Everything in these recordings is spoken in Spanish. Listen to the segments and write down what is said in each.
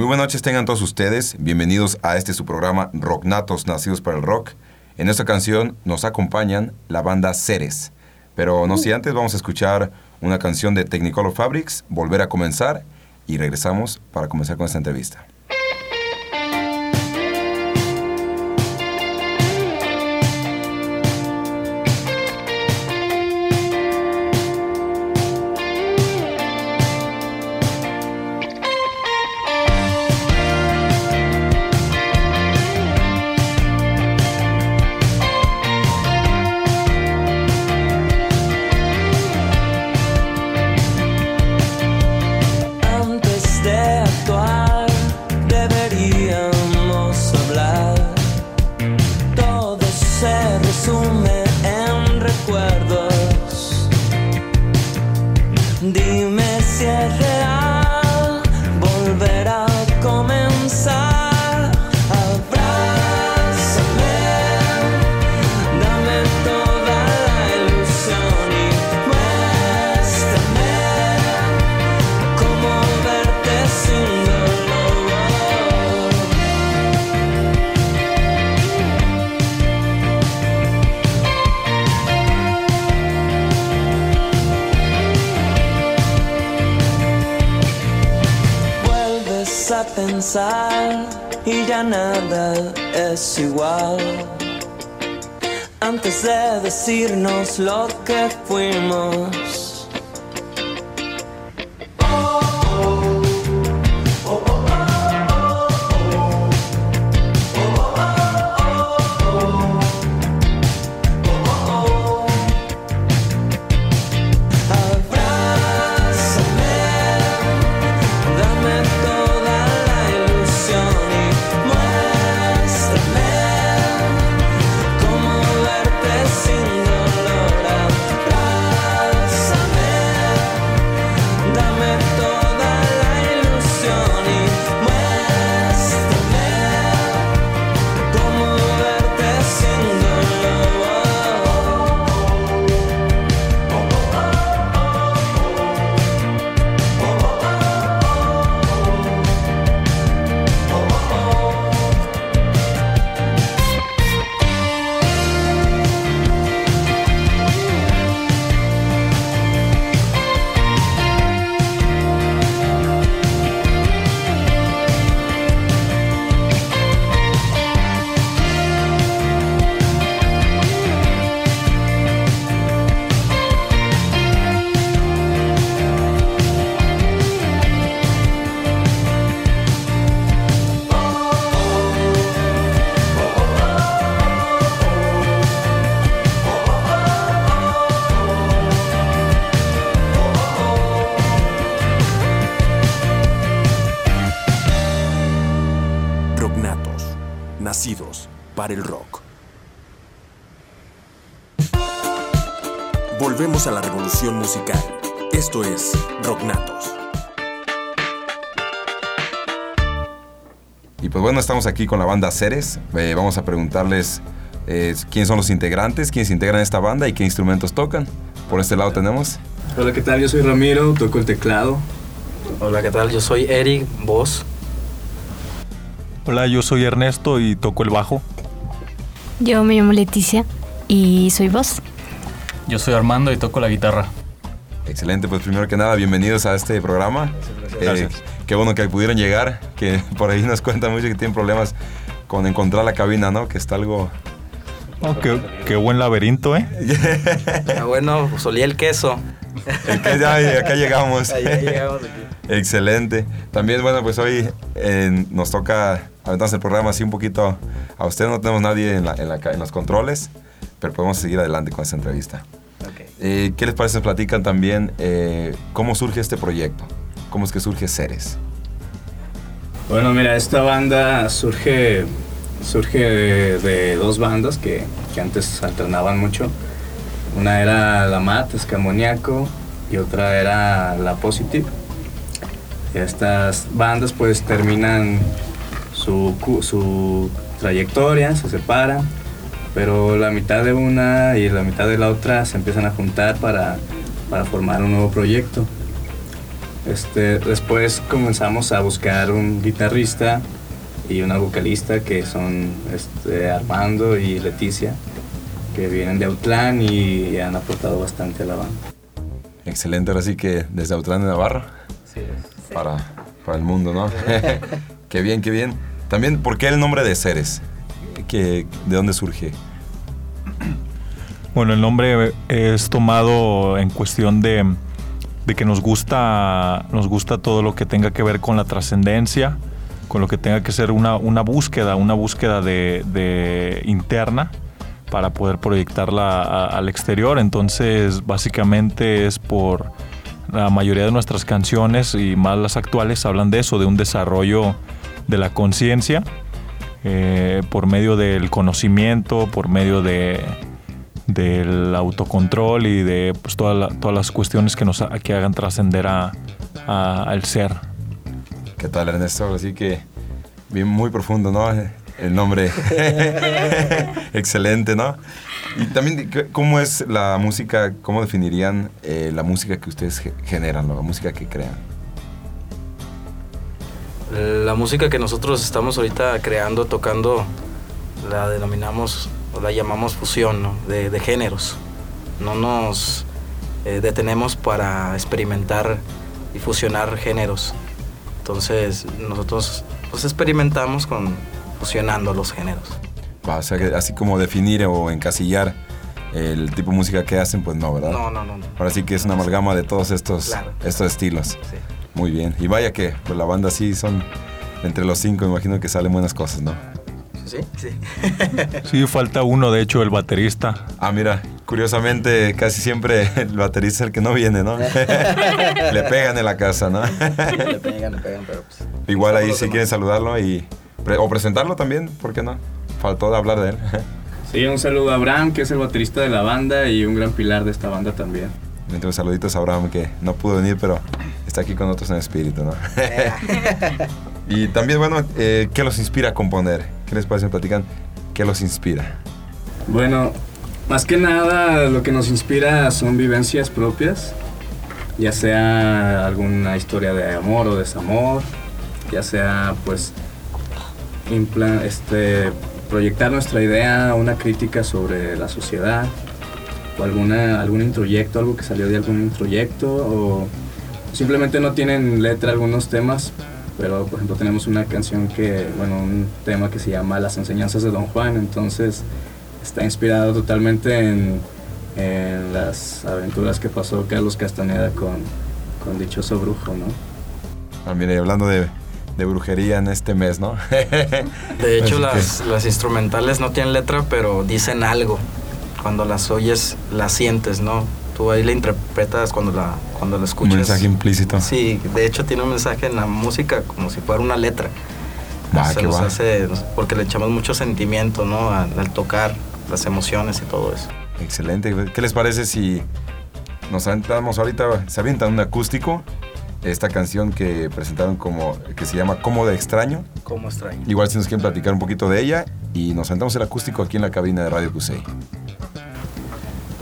Muy buenas noches tengan todos ustedes. Bienvenidos a este su programa Rocknatos Nacidos para el Rock. En esta canción nos acompañan la banda Ceres. Pero no si antes vamos a escuchar una canción de Technicolor Fabrics, Volver a comenzar, y regresamos para comenzar con esta entrevista. slot. Bueno, estamos aquí con la banda Ceres. Eh, vamos a preguntarles eh, quiénes son los integrantes, quiénes integran esta banda y qué instrumentos tocan. Por este lado tenemos. Hola, ¿qué tal? Yo soy Ramiro, toco el teclado. Hola, ¿qué tal? Yo soy Eric, voz. Hola, yo soy Ernesto y toco el bajo. Yo me llamo Leticia y soy voz. Yo soy Armando y toco la guitarra. Excelente, pues primero que nada, bienvenidos a este programa. Eh, Gracias. Qué bueno que pudieron llegar, que por ahí nos cuentan mucho que tienen problemas con encontrar la cabina, ¿no? Que está algo... Oh, qué, qué buen laberinto, ¿eh? Ah, bueno, pues olía el queso. El que ya, acá llegamos. Ahí, ahí llegamos aquí. Excelente. También, bueno, pues hoy eh, nos toca aventarse el programa así un poquito a usted. No tenemos nadie en, la- en la en los controles, pero podemos seguir adelante con esta entrevista. Eh, ¿Qué les parece? Nos Platican también eh, cómo surge este proyecto. ¿Cómo es que surge Ceres? Bueno, mira, esta banda surge surge de, dos bandas que, que antes alternaban mucho. Una era La Mat, Escamoniaco, y otra era La Positive. Y estas bandas pues terminan su, su trayectoria, se separan, pero la mitad de una y la mitad de la otra se empiezan a juntar para, para formar un nuevo proyecto. Este, después comenzamos a buscar un guitarrista y una vocalista que son este, Armando y Leticia, que vienen de Autlán y han aportado bastante a la banda. Excelente, ahora sí que desde Autlán de Navarra para, para el mundo, ¿no? qué bien, qué bien. También, ¿por qué el nombre de Ceres? ¿Qué, ¿De dónde surge? Bueno, el nombre es tomado en cuestión de, de que nos gusta, nos gusta todo lo que tenga que ver con la trascendencia, con lo que tenga que ser una, una búsqueda, una búsqueda de, interna para poder proyectarla al exterior. Entonces, básicamente es por la mayoría de nuestras canciones y más las actuales hablan de eso, de un desarrollo de la conciencia eh, por medio del conocimiento, por medio de, del autocontrol y de pues, toda la- todas las cuestiones que nos que hagan trascender a- a- al ser. ¿Qué tal, Ernesto? Así que bien, muy profundo, ¿no? El nombre. Excelente, ¿no? Y también, ¿qué- ¿cómo es la música? ¿Cómo definirían eh, la música que ustedes ge- generan, la música que crean? La música que nosotros estamos ahorita creando, tocando, la denominamos o la llamamos fusión ¿no? de, de géneros. No nos eh, detenemos para experimentar y fusionar géneros. Entonces nosotros pues experimentamos con fusionando los géneros. Va, o sea, que así como definir o encasillar el tipo de música que hacen, pues no, ¿verdad? No, no, no. no. Ahora sí que es una amalgama de todos estos, Claro. estos estilos. Sí. Muy bien. Y vaya que pues, la banda sí son entre los cinco, imagino que salen buenas cosas, ¿no? ¿Sí? Sí. Sí, falta uno, de hecho, el baterista. Ah, mira, curiosamente casi siempre el baterista es el que no viene, ¿no? Le pegan en la casa, ¿no? le pegan, le pegan, pero pues... Igual ahí los quieren saludarlo y pre- o presentarlo también, ¿por qué no? Faltó de hablar de él. Sí, un saludo a Abraham, que es el baterista de la banda y un gran pilar de esta banda también. Entonces, saluditos a Abraham que no pudo venir, pero está aquí con nosotros en espíritu, ¿no? y también, bueno, eh, ¿qué los inspira a componer? ¿Qué les parece? Platican. ¿Qué los inspira? Bueno, más que nada lo que nos inspira son vivencias propias, ya sea alguna historia de amor o desamor, ya sea pues este, proyectar nuestra idea, una crítica sobre la sociedad, o alguna, algún introyecto, algo que salió de algún introyecto, o simplemente no tienen letra algunos temas, pero por ejemplo tenemos una canción que, bueno, un tema que se llama Las enseñanzas de Don Juan, entonces está inspirado totalmente en, en las aventuras que pasó Carlos Castaneda con, con Dichoso Brujo, ¿no? Ah, mire, hablando de, de brujería en este mes, ¿no? De hecho, las, las instrumentales no tienen letra, pero dicen algo. Cuando las oyes, las sientes, ¿no? Tú ahí la interpretas cuando la, cuando la Un escuchas. mensaje implícito. Sí, de hecho tiene un mensaje en la música como si fuera una letra. Va, Se qué nos va. hace, porque le echamos mucho sentimiento, ¿no? Al, al tocar, las emociones y todo eso. Excelente. ¿Qué les parece si nos aventamos ahorita, se avientan un acústico? Esta canción que presentaron como, que se llama Como de Extraño. ¿Cómo extraño? Igual si nos quieren platicar un poquito de ella y nos aventamos el acústico aquí en la cabina de Radio Cusey.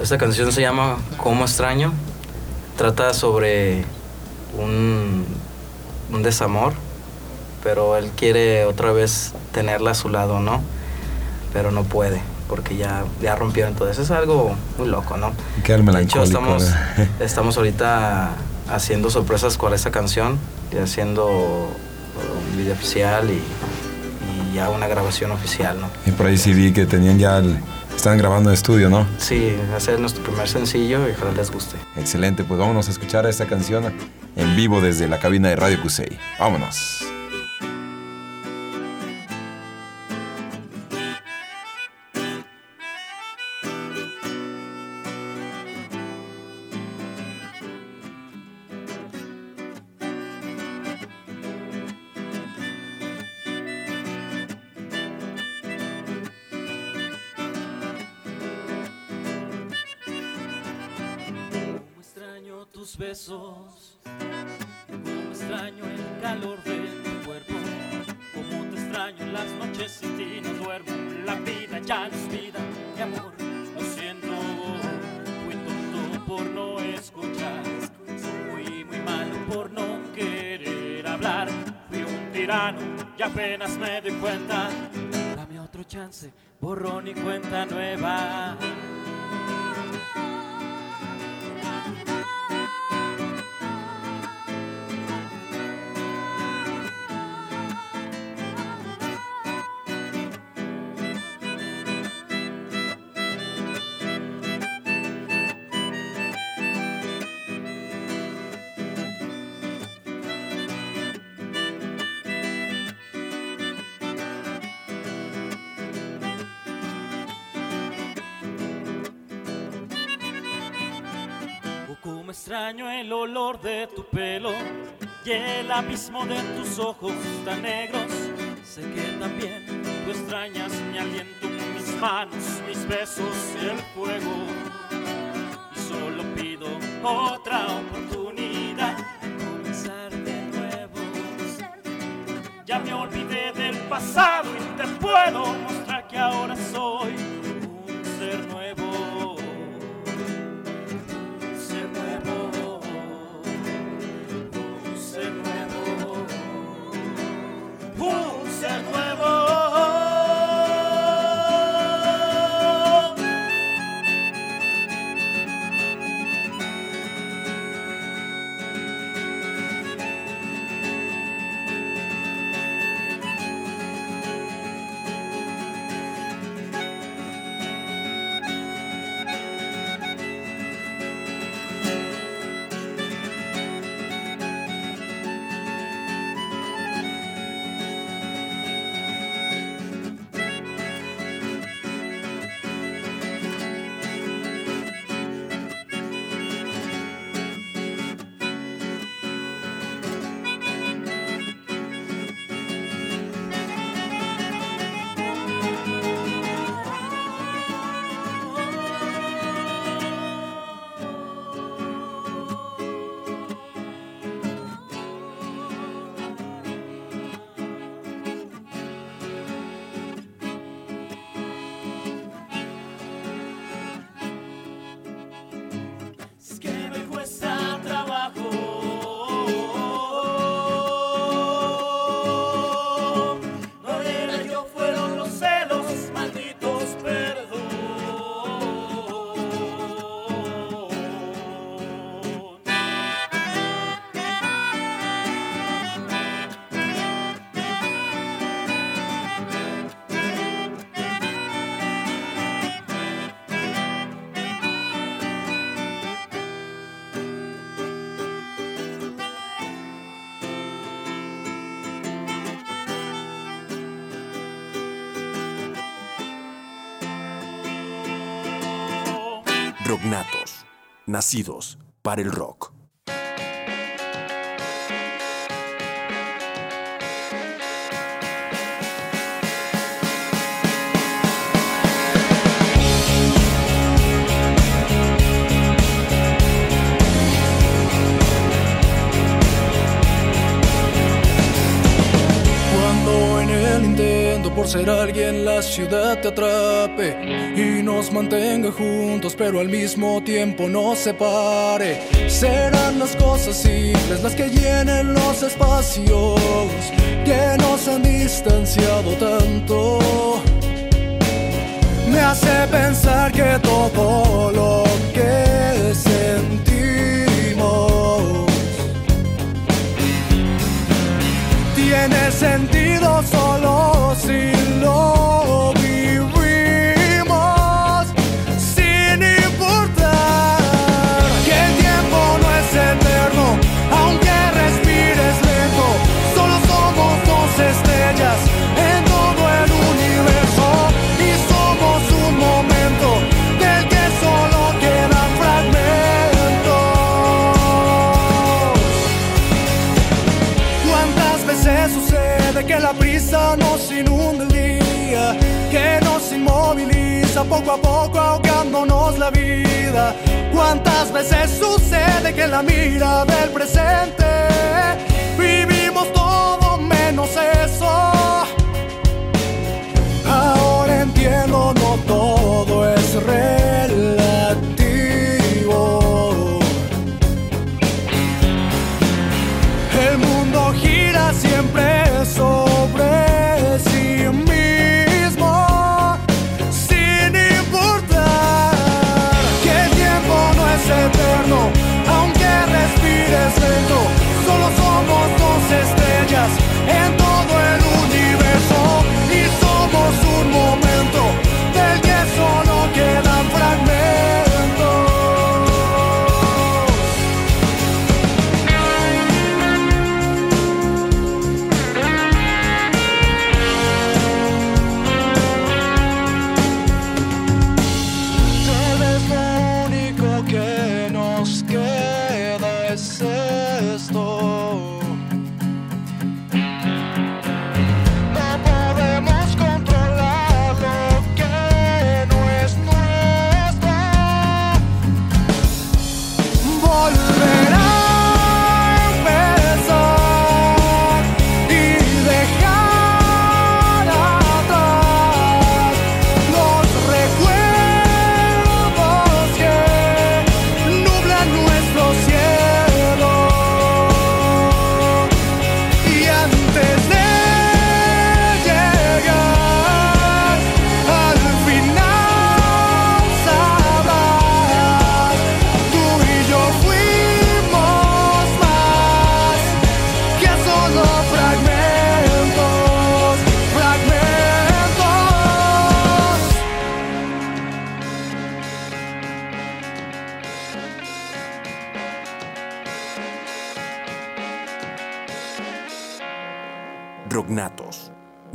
Esta canción se llama Cómo extraño. Trata sobre un, un desamor, pero él quiere otra vez tenerla a su lado, ¿no? Pero no puede, porque ya, ya rompieron. Entonces es algo muy loco, ¿no? Qué De hecho, estamos, estamos ahorita haciendo sorpresas con esta canción y haciendo uh, un video oficial y, y ya una grabación oficial, ¿no? Y por ahí sí vi que tenían ya el... Están grabando en estudio, ¿no? Sí, ese es nuestro primer sencillo y ojalá les guste. Excelente, pues vámonos a escuchar esta canción en vivo desde la cabina de Radio Cusey. Vámonos. Extraño el olor de tu pelo y el abismo de tus ojos tan negros. Sé que también tú extrañas mi aliento, mis manos, mis besos y el fuego. Y solo pido otra oportunidad de comenzar de nuevo. Ya me olvidé del pasado y te puedo Rocknatos, nacidos para el rock. Ser alguien la ciudad te atrape y nos mantenga juntos pero al mismo tiempo nos separe, serán las cosas simples las que llenen los espacios que nos han distanciado tanto. Me hace pensar que todo lo que sentimos tiene sentido solo si poco a poco ahogándonos la vida. ¿Cuántas veces sucede que la mira del presente vivimos todo menos eso? Ahora entiendo, no todo es relativo.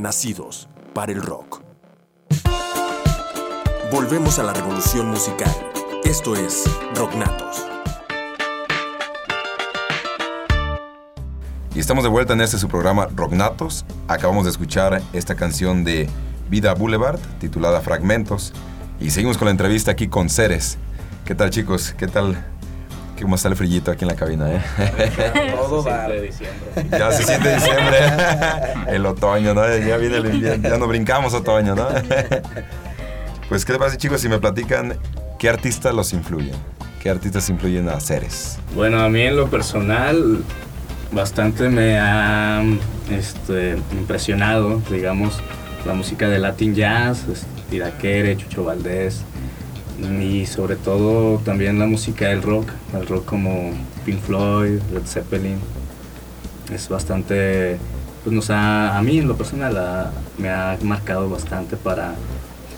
Nacidos para el rock. Volvemos a la revolución musical. Esto es Rocknatos. Y estamos de vuelta en este su programa Rocknatos. Acabamos de escuchar esta canción de Vida Boulevard titulada Fragmentos. Y seguimos con la entrevista aquí con Ceres. ¿Qué tal chicos? ¿Qué tal? ¿Cómo está el frillito aquí en la cabina? Eh? Todo va. ya se siente diciembre. el otoño, ¿no? Ya viene el invierno. Ya no brincamos otoño, ¿no? pues, ¿qué les parece chicos si me platican qué artistas los influyen? ¿Qué artistas influyen a Ceres? Bueno, a mí en lo personal bastante me ha este, impresionado, digamos, la música de Latin Jazz, Tiraquere, Chucho Valdés, y sobre todo también la música del rock, el rock como Pink Floyd, Led Zeppelin. Es bastante, pues nos ha, a mí en lo personal ha- me ha marcado bastante para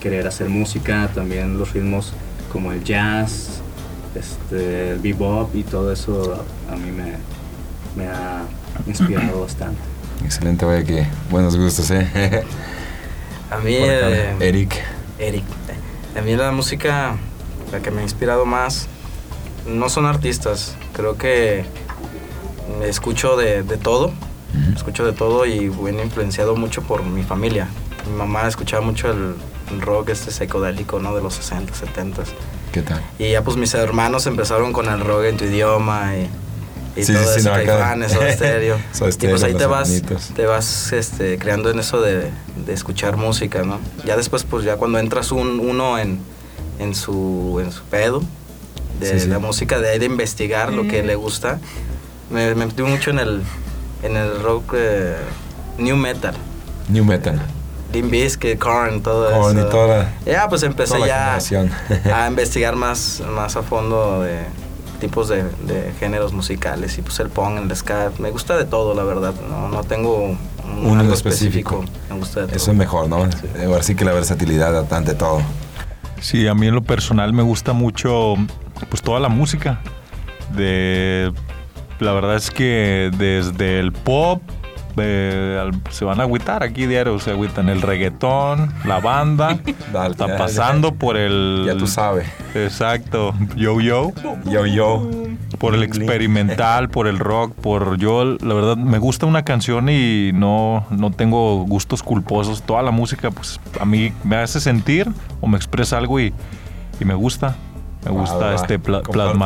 querer hacer música, también los ritmos como el jazz, este, el bebop y todo eso a mí me, me ha inspirado bastante. Excelente, vaya que buenos gustos, ¿eh? A mí, eh, Eric. Eric. A mí la música, la que me ha inspirado más, no son artistas. Creo que escucho de, de todo. Escucho de todo y bueno, influenciado mucho por mi familia. Mi mamá escuchaba mucho el, el rock este psicodélico, ¿no? De los 60, 70. ¿Qué tal? Y ya pues mis hermanos empezaron con el rock en tu idioma y, y Sí, todo sí, sí, eso, no, Caifanes, Soda Stereo. Soda y pues ahí te vas, te vas este, creando en eso de, de escuchar música, ¿no? Ya después pues ya cuando entras un, uno en, en, su, en su pedo de Sí, sí. la música, de ahí de investigar lo que le gusta, me, me metí mucho en el, en el rock eh, new metal. New Metal. Limp Bizkit, Korn, todo Korn y eso. toda- ya, pues empecé toda la ya a investigar más, más a fondo de tipos de, de géneros musicales y pues el punk, el ska. Me gusta de todo, la verdad. No, no tengo un, Uno algo específico. Me gusta de todo. Eso es mejor, ¿no? Ahora sí que la versatilidad ante todo. Sí, a mí en lo personal me gusta mucho pues toda la música. De la verdad es que desde el pop eh, se van a agüitar aquí diario, se agüitan el reggaetón, la banda, Dale, está ya, pasando por el Ya tú sabes. Exacto, yo yo. Yo, yo. por el experimental, por el rock, por yo, la verdad, me gusta una canción y no, no tengo gustos culposos. Toda la música, pues a mí me hace sentir o me expresa algo y, y me gusta. Me gusta Va, va, este pla-.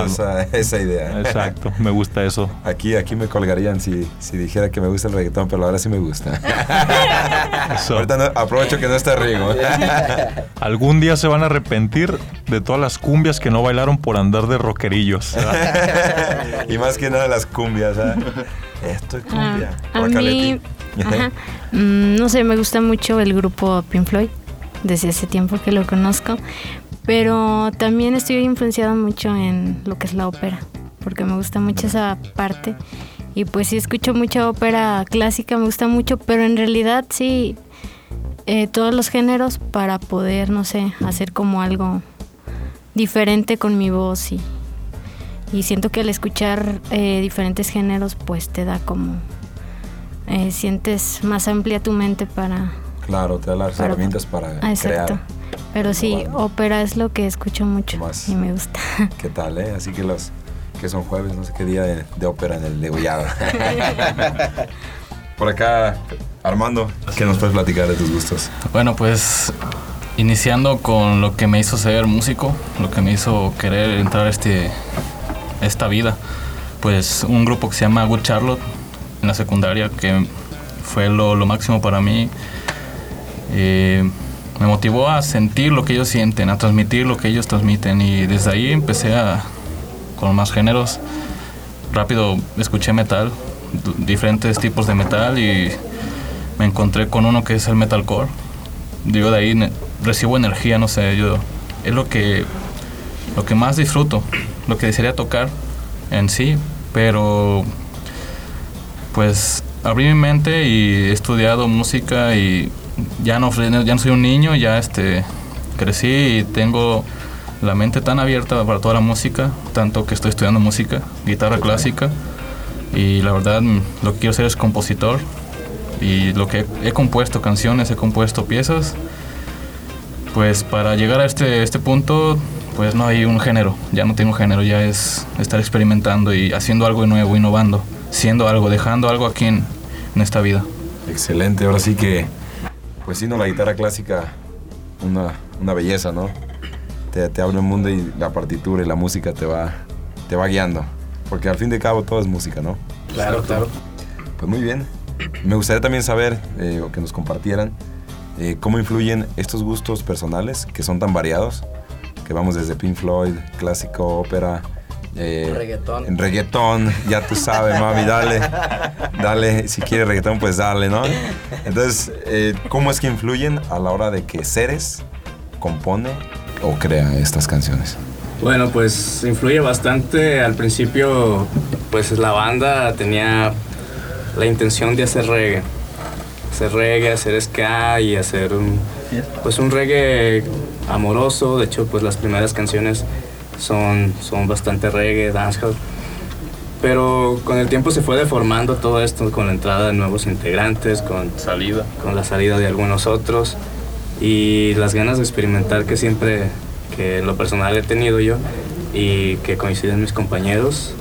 Esa, esa idea. Exacto, me gusta eso. Aquí, aquí me colgarían si, si dijera que me gusta el reggaetón, pero ahora sí me gusta. Eso. Ahorita no- aprovecho que no está Rigo. Algún día se van a arrepentir de todas las cumbias que no bailaron por andar de rockerillos. y más que nada las cumbias. ¿ah? Esto es cumbia. Ah, a mí, ajá, mm, no sé, me gusta mucho el grupo Pink Floyd, desde hace tiempo que lo conozco, pero también estoy influenciada mucho en lo que es la ópera, porque me gusta mucho esa parte. Y pues sí, escucho mucha ópera clásica, me gusta mucho, pero en realidad sí, eh, todos los géneros para poder, no sé, hacer como algo diferente con mi voz y, y siento que al escuchar eh, diferentes géneros pues te da como eh, sientes más amplia tu mente para Claro, te da las Para- herramientas para Ah, exacto crear. Pero sí ópera es lo que escucho mucho Más. y me gusta ¿Qué tal, eh? Así que los que son jueves, no sé qué día de, de ópera en el degollado. Por acá, Armando, ¿qué nos puedes platicar de tus gustos? Bueno, pues iniciando con lo que me hizo ser músico, lo que me hizo querer entrar a este, esta vida, pues un grupo que se llama Good Charlotte en la secundaria, que fue lo, lo máximo para mí. Eh, motivó a sentir lo que ellos sienten, a transmitir lo que ellos transmiten y desde ahí empecé a, con más géneros. Rápido escuché metal, diferentes tipos de metal y me encontré con uno que es el metalcore. Digo, de ahí recibo energía, no sé, yo es lo que lo que más disfruto, lo que desearía tocar en sí, pero pues abrí mi mente y he estudiado música y ya no, ya no soy un niño, ya este crecí y tengo la mente tan abierta para toda la música, tanto que estoy estudiando música, guitarra clásica y la verdad lo que quiero ser es compositor y lo que he, he compuesto canciones, he compuesto piezas, pues para llegar a este, este punto pues no hay un género, ya no tengo género, ya es estar experimentando y haciendo algo nuevo, innovando, siendo algo, dejando algo aquí en, en esta vida. Excelente, ahora sí que, pues sí, no, la guitarra clásica, una, una belleza, ¿no? Te, te abre un mundo y la partitura y la música te va, te va guiando. Porque al fin de cabo todo es música, ¿no? Claro, claro. Pues muy bien. Me gustaría también saber, eh, o que nos compartieran, eh, cómo influyen estos gustos personales, que son tan variados, que vamos desde Pink Floyd, clásico, ópera, eh, Reggaetón. en reggaetón, ya tú sabes, mami, dale, dale, si quieres reggaetón, pues dale, ¿no? Entonces, eh, ¿cómo es que influyen a la hora de que Ceres compone o crea estas canciones? Bueno, pues influye bastante. Al principio, pues la banda tenía la intención de hacer reggae. Hacer reggae, hacer ska y hacer un, pues un reggae amoroso. De hecho, pues las primeras canciones son, son bastante reggae, dancehall. Pero con el tiempo se fue deformando todo esto con la entrada de nuevos integrantes, con, Salida. con la salida de algunos otros y las ganas de experimentar que siempre, que en lo personal he tenido yo y que coinciden mis compañeros,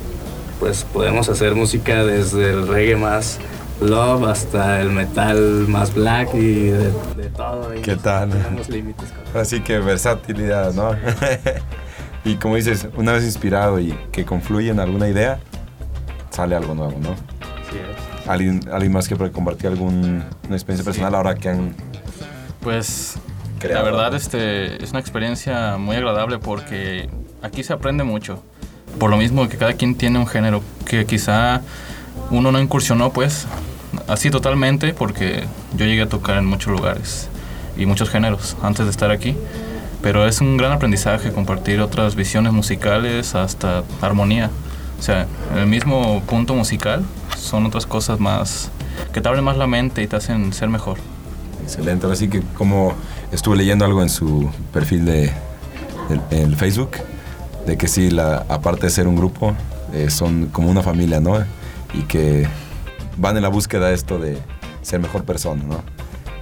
pues podemos hacer música desde el reggae más love hasta el metal más black y de, de todo. y ¿Qué tal? límites. Así que versatilidad, ¿no? y como dices, una vez inspirado y que confluye en alguna idea, sale algo nuevo, ¿no? ¿Alguien, alguien más que puede compartir alguna experiencia personal ahora que han Pues creado? la verdad este, es una experiencia muy agradable porque aquí se aprende mucho. Por lo mismo que cada quien tiene un género que quizá uno no incursionó pues así totalmente porque yo llegué a tocar en muchos lugares y muchos géneros antes de estar aquí. Pero es un gran aprendizaje compartir otras visiones musicales hasta armonía. O sea, en el mismo punto musical son otras cosas más que te abren más la mente y te hacen ser mejor. Excelente, ahora sí que como estuve leyendo algo en su perfil de el, el Facebook, de que sí, la, aparte de ser un grupo, eh, son como una familia, ¿no? Y que van en la búsqueda de esto de ser mejor persona, ¿no?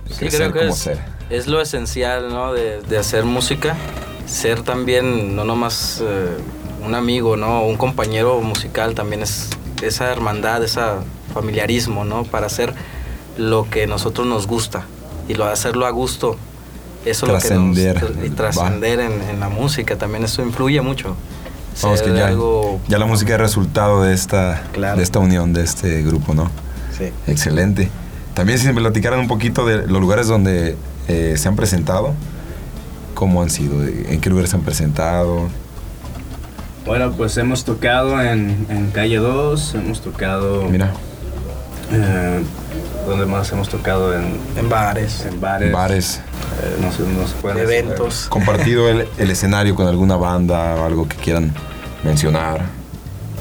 Sí, Crecer creo que como es, ser. Es lo esencial, ¿no? De, de hacer música. Ser también, no nomás eh, un amigo, ¿no? Un compañero musical también es esa hermandad, ese familiarismo, ¿no? Para hacer lo que nosotros nos gusta y lo hacerlo a gusto. Eso es lo que Trascender, nos, y trascender en, en la música también eso influye mucho. Vamos, que ya, algo- ya la música es resultado de esta, Claro. de esta unión, de este grupo, ¿no? Sí. Excelente. También si me platicaran un poquito de los lugares donde eh, se han presentado, cómo han sido, en qué lugares se han presentado. Bueno, pues hemos tocado en, en Calle 2, hemos tocado... Mira, Eh, ¿Dónde más hemos tocado? En, En bares, en bares. bares, Eh, no, se, no se pueden eventos. compartido el, el escenario con alguna banda o algo que quieran mencionar.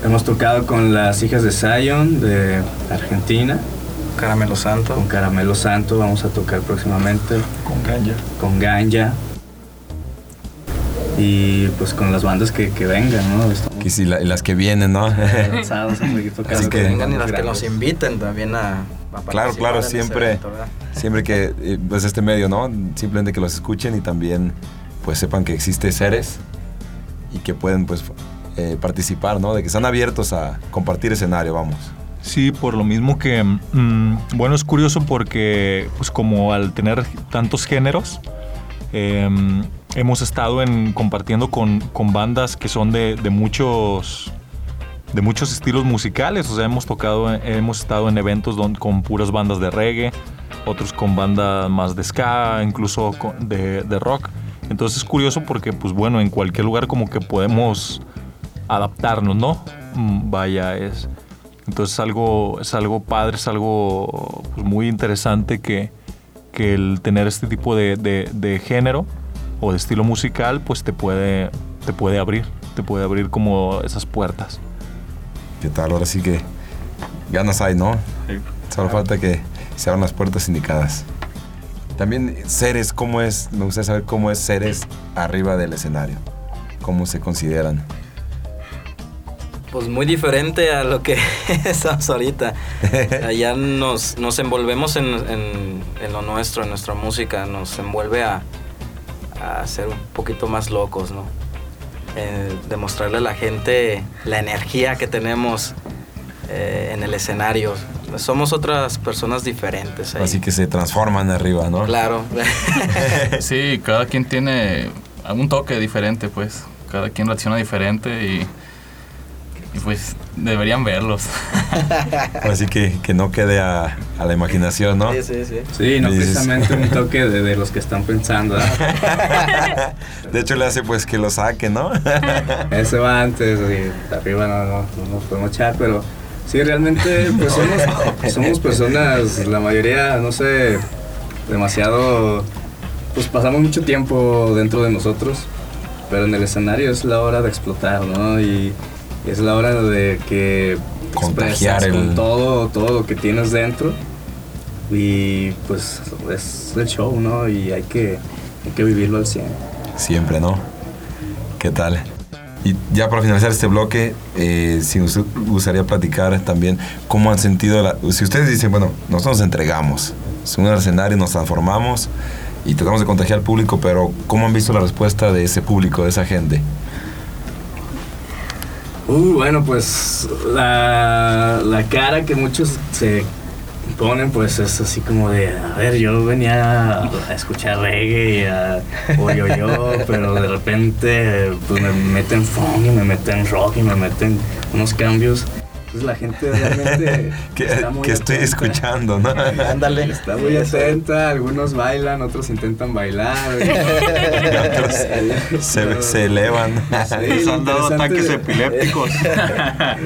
Hemos tocado con las hijas de Zion de Argentina, Caramelo Santo. con Caramelo Santo, vamos a tocar próximamente, Con Ganja. con Ganja. Y pues con las bandas que, que vengan, ¿no? Estamos Que si la- las que vienen, ¿no? lanzados. Así que- vengan y las que nos inviten también a, Claro, claro, siempre, siempre que, eh, pues este medio, ¿no? Simplemente que los escuchen y también, pues sepan que existe Ceres y que pueden, pues, eh, participar, ¿no? De que están abiertos a compartir escenario, vamos. Sí, por lo mismo que, mm, bueno, es curioso porque, pues como al tener tantos géneros, em, hemos estado en, compartiendo con, con bandas que son de, de muchos de muchos estilos musicales, o sea, hemos tocado, hemos estado en eventos con puras bandas de reggae, otros con bandas más de ska, incluso de, de rock. Entonces es curioso porque, pues bueno, en cualquier lugar como que podemos adaptarnos, ¿no? Mm, Vaya, es... Entonces es algo, es algo padre, es algo pues, muy interesante que, que el tener este tipo de, de- de género o de estilo musical, pues te puede, te puede abrir, te puede abrir como esas puertas. ¿Qué tal? Ahora sí que ganas hay, ¿no? Solo falta que se abran las puertas indicadas. También Ceres, ¿cómo es? Me gustaría saber cómo es Ceres arriba del escenario. ¿Cómo se consideran? Pues muy diferente a lo que estamos ahorita. Allá nos, nos envolvemos en, en- en lo nuestro, en nuestra música, nos envuelve a, a ser un poquito más locos, ¿no? Eh, demostrarle a la gente la energía que tenemos eh, en el escenario. Somos otras personas diferentes. ahí. Así que se transforman arriba, ¿no? Claro. Sí, cada quien tiene un toque diferente, pues. Cada quien reacciona diferente y, y pues deberían verlos. Así que que no quede a, a la imaginación, ¿no? Sí, sí, sí. Sí, no Dices- precisamente un toque de, de los que están pensando. De hecho, le hace pues que lo saque, ¿no? Ese va antes y arriba no, no, no nos podemos echar, pero sí, realmente pues somos, somos personas, la mayoría, no sé, demasiado, pues pasamos mucho tiempo dentro de nosotros, pero en el escenario es la hora de explotar, ¿no? Y es la hora de que Contagiar el- con todo, todo lo que tienes dentro y pues es el show, ¿no? Y hay que, hay que vivirlo al 100. Siempre, ¿no? ¿Qué tal? Y ya para finalizar este bloque, eh, si nos gustaría platicar también cómo han sentido, la, si ustedes dicen, bueno, nosotros nos entregamos, es un escenario, nos transformamos y tratamos de contagiar al público, pero ¿cómo han visto la respuesta de ese público, de esa gente? Uh, bueno, pues la, la cara que muchos se ponen, pues es así como de, a ver, yo venía a escuchar reggae y a, yo, yo, pero de repente pues me meten funk y me meten rock y me meten unos cambios. Entonces la gente realmente que, está muy que estoy atenta. escuchando, ¿no? Ándale. Está muy atenta, algunos bailan, otros intentan bailar. Otros se, se elevan. Sí, Se han dado ataques epilépticos.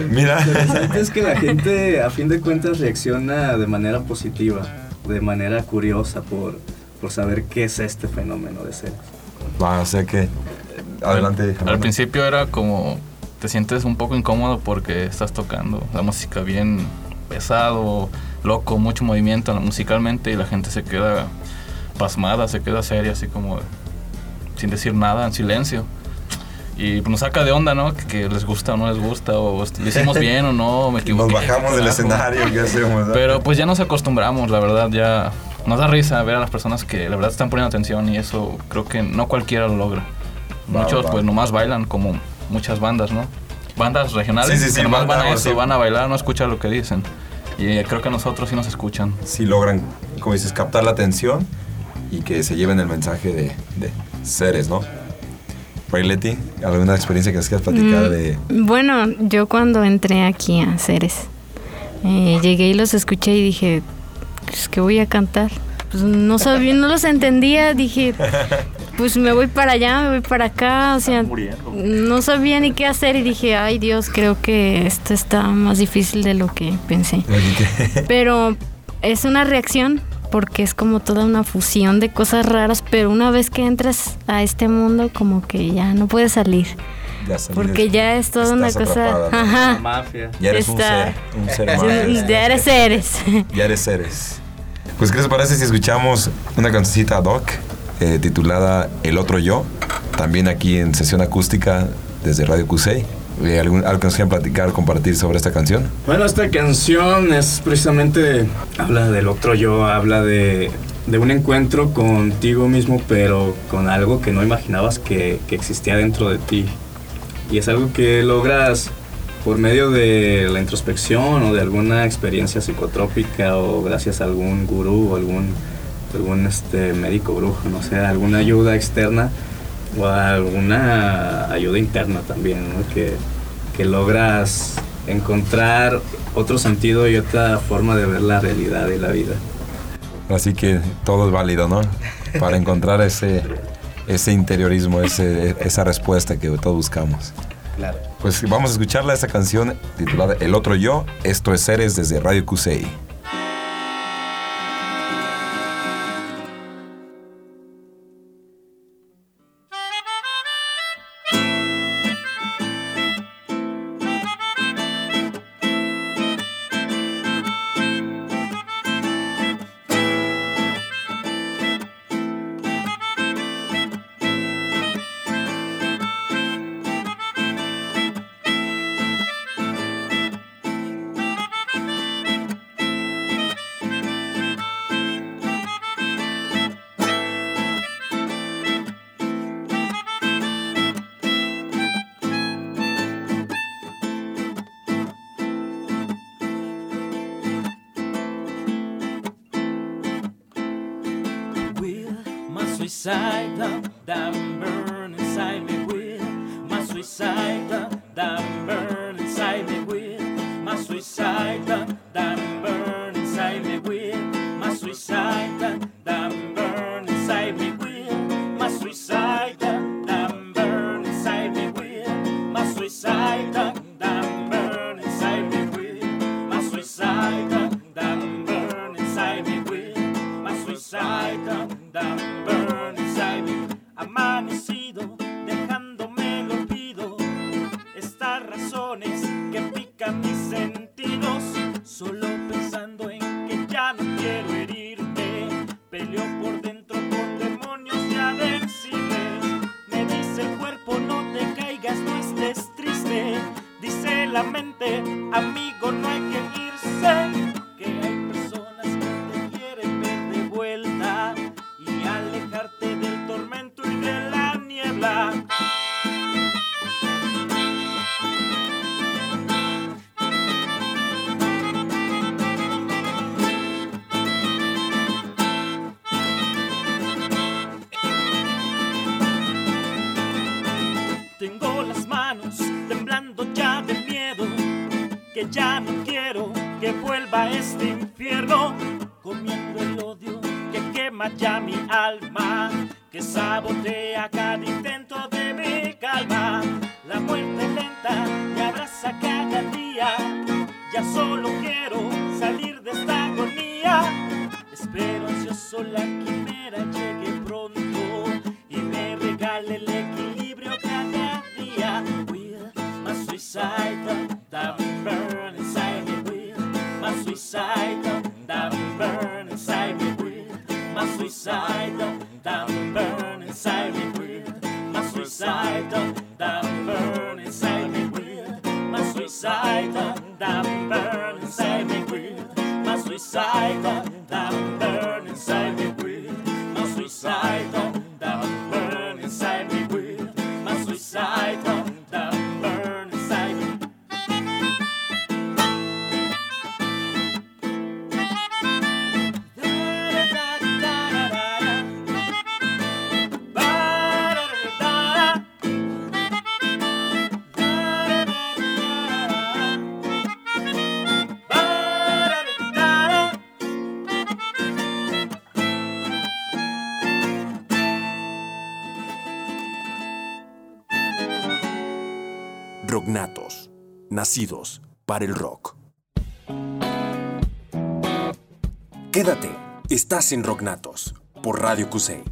Mira. Lo interesante es que la gente, a fin de cuentas, reacciona de manera positiva, de manera curiosa por, por saber qué es este fenómeno de seres. Va, o sea que, adelante. Al Fernando. principio era como te sientes un poco incómodo porque estás tocando la música bien pesado, loco, mucho movimiento musicalmente y la gente se queda pasmada, se queda seria, así como sin decir nada, en silencio. Y nos saca de onda, ¿no? Que, que les gusta o no les gusta, o lo hicimos bien o no, me equivoqué. Nos bajamos del escenario, ¿qué hacemos? Pero pues ya nos acostumbramos, la verdad, ya nos da risa ver a las personas que la verdad están poniendo atención y eso creo que no cualquiera lo logra. Va, Muchos va. pues nomás bailan como muchas bandas, ¿no? Bandas regionales Sí, sí, sí, que van a algo eso, así. van a bailar, no escuchan lo que dicen. Y eh, creo que a nosotros sí nos escuchan. Si logran, como dices, captar la atención y que se lleven el mensaje de, de seres, ¿no? Leti, ¿alguna experiencia que nos quieras platicar Mm, de...? Bueno, yo cuando entré aquí a Ceres, eh, llegué y los escuché y dije, pues, ¿qué voy a cantar? Pues no sabía, no los entendía, dije, pues me voy para allá, me voy para acá, o sea, no sabía ni qué hacer y dije, ay Dios, creo que esto está más difícil de lo que pensé. Pero es una reacción porque es como toda una fusión de cosas raras, pero una vez que entras a este mundo como que ya no puedes salir. Ya salí Porque ya es toda una cosa... Ajá. La mafia. Ya eres un ser, un ser más. Ya eres eres. Ya eres seres. Pues, ¿qué les parece si escuchamos una cancioncita ad hoc eh, titulada El Otro Yo? También aquí en sesión acústica desde Radio Cusey. Eh, ¿algún- ¿Algo que nos quieran platicar, compartir sobre esta canción? Bueno, esta canción es precisamente, habla del otro yo, habla de, de un encuentro contigo mismo, pero con algo que no imaginabas que, que existía dentro de ti. Y es algo que logras por medio de la introspección o de alguna experiencia psicotrópica o gracias a algún gurú o algún, algún este, médico brujo, no sé, alguna ayuda externa o alguna ayuda interna también, ¿no? que, que logras encontrar otro sentido y otra forma de ver la realidad y la vida. Así que todo es válido, ¿no? Para encontrar ese, ese interiorismo, ese, esa respuesta que todos buscamos. Pues vamos a escucharla, esta canción titulada El Otro Yo. Esto es Seres desde Radio Cusey. suicida, da burn inside me with my suicide, da nacidos para el rock. Quédate, estás en Rognatos, por Radio Cusey.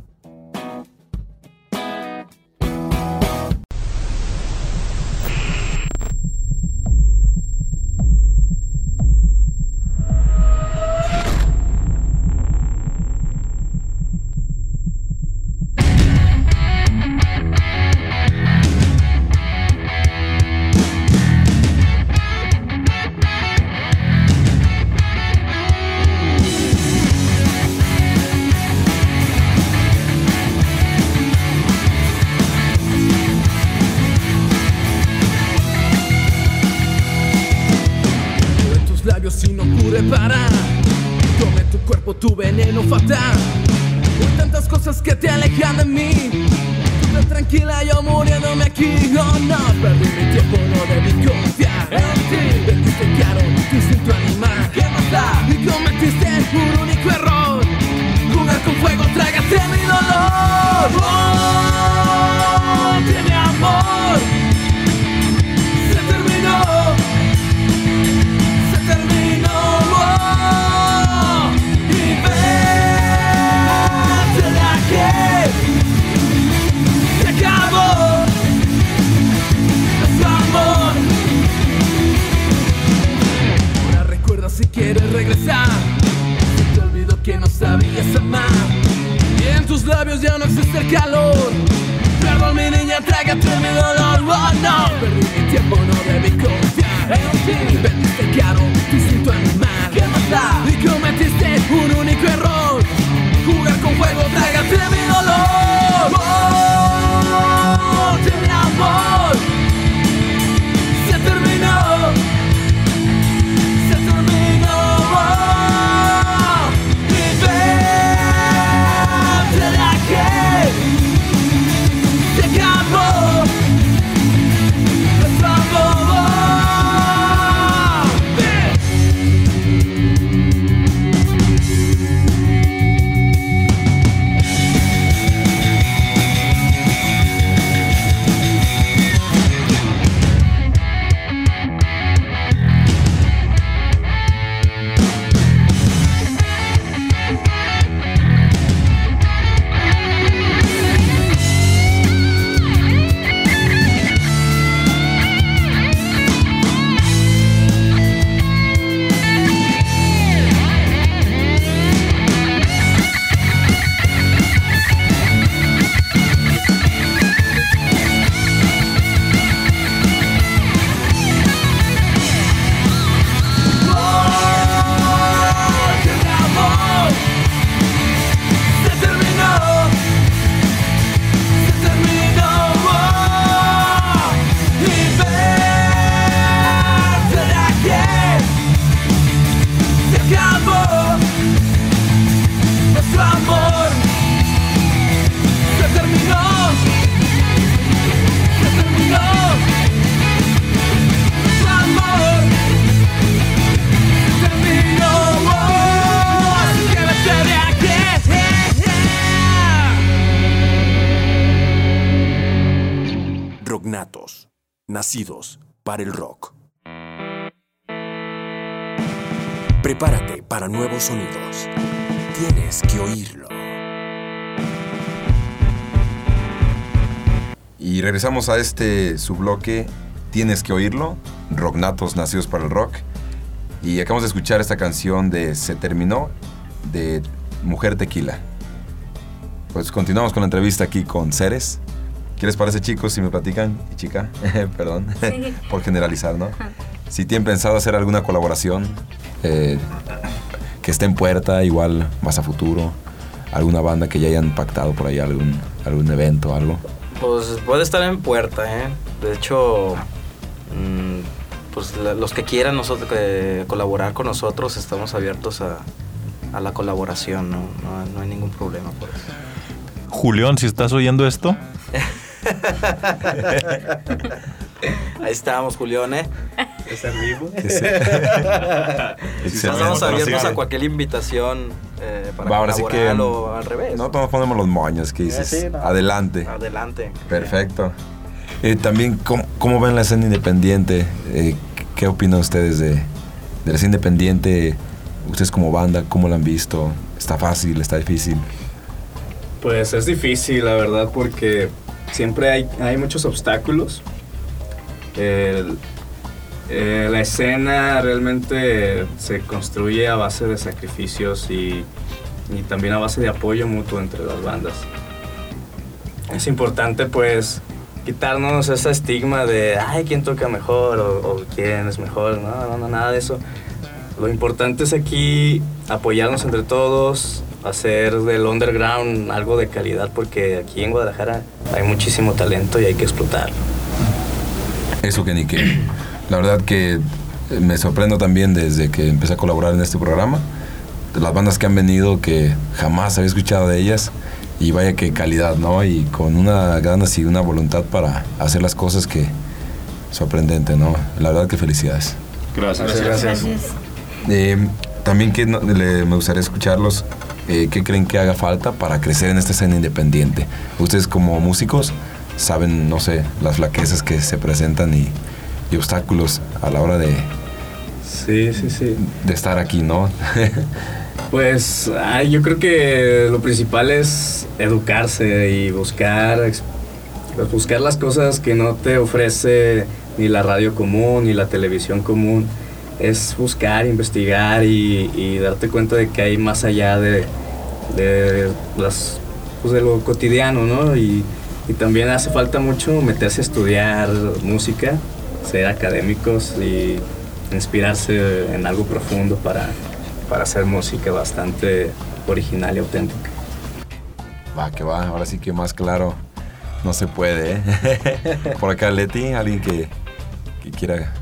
El rock. Prepárate para nuevos sonidos. Tienes que oírlo. Y regresamos a este subloque. Tienes que oírlo. Rocknatos nacidos para el rock. Y acabamos de escuchar esta canción de Se terminó de Mujer Tequila. Pues continuamos con la entrevista aquí con Ceres. ¿Qué les parece, chicos, si me platican? Y chica, perdón, Sí. por generalizar, ¿no? Si tienen pensado hacer alguna colaboración eh, que esté en puerta, igual más a futuro, alguna banda que ya hayan pactado por ahí, algún, algún evento, algo. Pues puede estar en puerta, ¿eh? De hecho, mm, pues los que quieran nosotros, que colaborar con nosotros, estamos abiertos a, a la colaboración, ¿no? No, no hay ningún problema por eso. Julián, si estás oyendo esto, Ahí estamos, Julián, ¿eh? ¿Estar vivo? Estamos abiertos a cualquier invitación eh, para Va, ahora sí que o al revés. no nos ponemos los moños que dices. sí, no. Adelante. Adelante. Perfecto. Eh, también, ¿cómo, cómo ven la escena independiente? Eh, ¿Qué opinan ustedes de, de la escena independiente? Ustedes como banda, ¿cómo la han visto? ¿Está fácil? ¿Está difícil? Pues es difícil, la verdad, porque siempre hay, hay muchos obstáculos. Eh, la escena realmente se construye a base de sacrificios y, y también a base de apoyo mutuo entre las bandas. Es importante pues quitarnos ese estigma de, ay, ¿quién toca mejor? O, o quién es mejor. No, no, no, nada de eso. Lo importante es aquí apoyarnos entre todos, hacer del underground algo de calidad, porque aquí en Guadalajara hay muchísimo talento y hay que explotarlo. Eso que ni qué. La verdad que me sorprendo también desde que empecé a colaborar en este programa. De las bandas que han venido que jamás había escuchado de ellas. Y vaya que calidad, ¿no? Y con una ganas y una voluntad para hacer las cosas que sorprendente, ¿no? La verdad que felicidades. Gracias. Gracias. Eh, también que no- le- me gustaría escucharlos. Eh, ¿Qué creen que haga falta para crecer en esta escena independiente? Ustedes como músicos saben, no sé, las flaquezas que se presentan y, y obstáculos a la hora de, Sí, sí, sí. de estar aquí, ¿no? Pues ay, yo creo que lo principal es educarse y buscar, pues, buscar las cosas que no te ofrece ni la radio común ni la televisión común. Es buscar, investigar y, darte cuenta de que hay más allá de, de, las, pues, de lo cotidiano, ¿no? Y, también hace falta mucho meterse a estudiar música, ser académicos y inspirarse en algo profundo para, para hacer música bastante original y auténtica. Va, que va, ahora sí que más claro no se puede, ¿eh? Por acá, Leti, alguien que quiera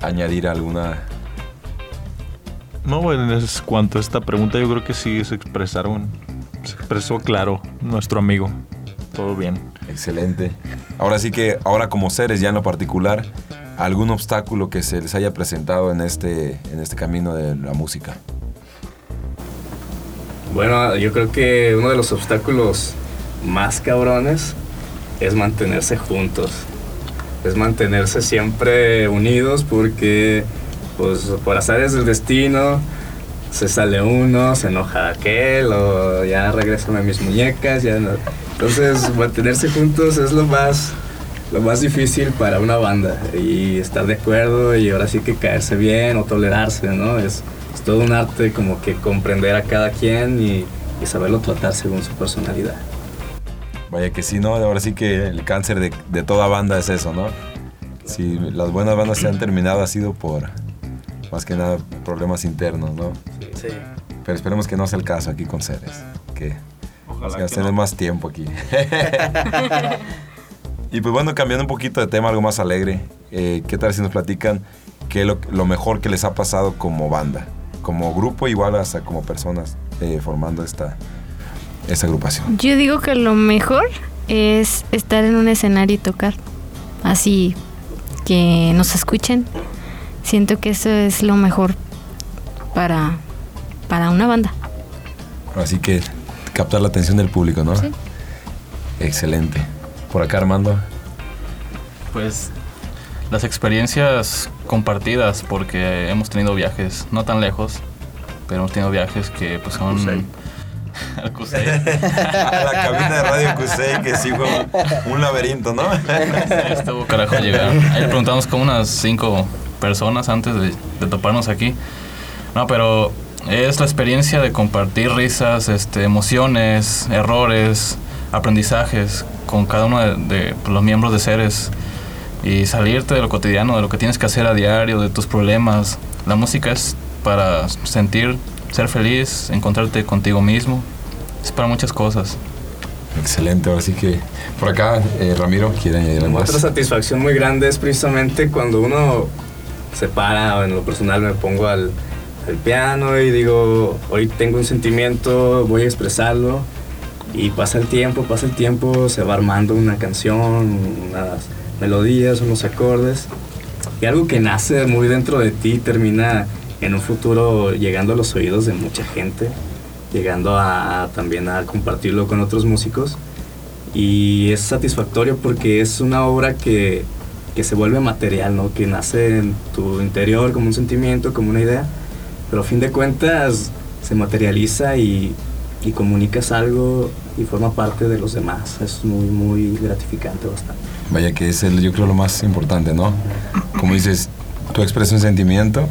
añadir alguna... No, en es- cuanto a esta pregunta, yo creo que sí se expresaron, se expresó claro nuestro amigo. Todo bien. Excelente. Ahora sí que, ahora como seres ya en lo particular, algún obstáculo que se les haya presentado en este, en este camino de la música. Bueno, yo creo que uno de los obstáculos más cabrones es mantenerse juntos. Es mantenerse siempre unidos porque, pues, por azares del destino, se sale uno, se enoja aquel, o ya regresan a mis muñecas, ya no. Entonces, mantenerse juntos es lo más, lo más difícil para una banda. Y estar de acuerdo y ahora sí que caerse bien o tolerarse, ¿no? Es, es todo un arte como que comprender a cada quien y, y saberlo tratar según su personalidad. Vaya que sí, ¿no? Ahora sí que el cáncer de, de toda banda es eso, ¿no? Si las buenas bandas se han terminado ha sido por, más que nada, problemas internos, ¿no? Sí. Pero esperemos que no sea el caso aquí con Ceres. Que Ojalá que tener más tiempo aquí. y pues bueno, cambiando un poquito de tema, algo más alegre. eh, ¿Qué tal si nos platican qué es lo, lo mejor que les ha pasado como banda? Como grupo, igual hasta como personas eh, formando esta, esta agrupación. Yo digo que lo mejor es estar en un escenario y tocar. Así que nos escuchen. Siento que eso es lo mejor para, para una banda. Así que captar la atención del público, ¿no? Sí. Excelente. Por acá, Armando. Pues las experiencias compartidas, porque hemos tenido viajes no tan lejos, pero hemos tenido viajes que pues son... Al Cusey. A la cabina de Radio Cusey, que sí fue un, un laberinto, ¿no? Estuvo carajo llegar. Ahí le preguntamos como unas cinco personas antes de, de toparnos aquí. No, pero es la experiencia de compartir risas, este, emociones, errores, aprendizajes con cada uno de, de, pues, los miembros de seres y salirte de lo cotidiano, de lo que tienes que hacer a diario, de tus problemas. La música es para sentir, ser feliz, encontrarte contigo mismo. Es para muchas cosas. Excelente, ahora sí que por acá, eh, Ramiro, quiere añadir algo Otra más. satisfacción muy grande es precisamente cuando uno se para, o en lo personal me pongo al, al piano y digo, hoy tengo un sentimiento, voy a expresarlo. Y pasa el tiempo, pasa el tiempo, se va armando una canción, unas melodías, unos acordes. Y algo que nace muy dentro de ti termina en un futuro llegando a los oídos de mucha gente, llegando a, también a compartirlo con otros músicos. Y es satisfactorio porque es una obra que, que se vuelve material, ¿no? Que nace en tu interior como un sentimiento, como una idea, pero a fin de cuentas se materializa y, y comunicas algo y forma parte de los demás. Es muy, muy gratificante bastante. Vaya que es el, yo creo lo más importante, ¿no? Como dices, tú expresas un sentimiento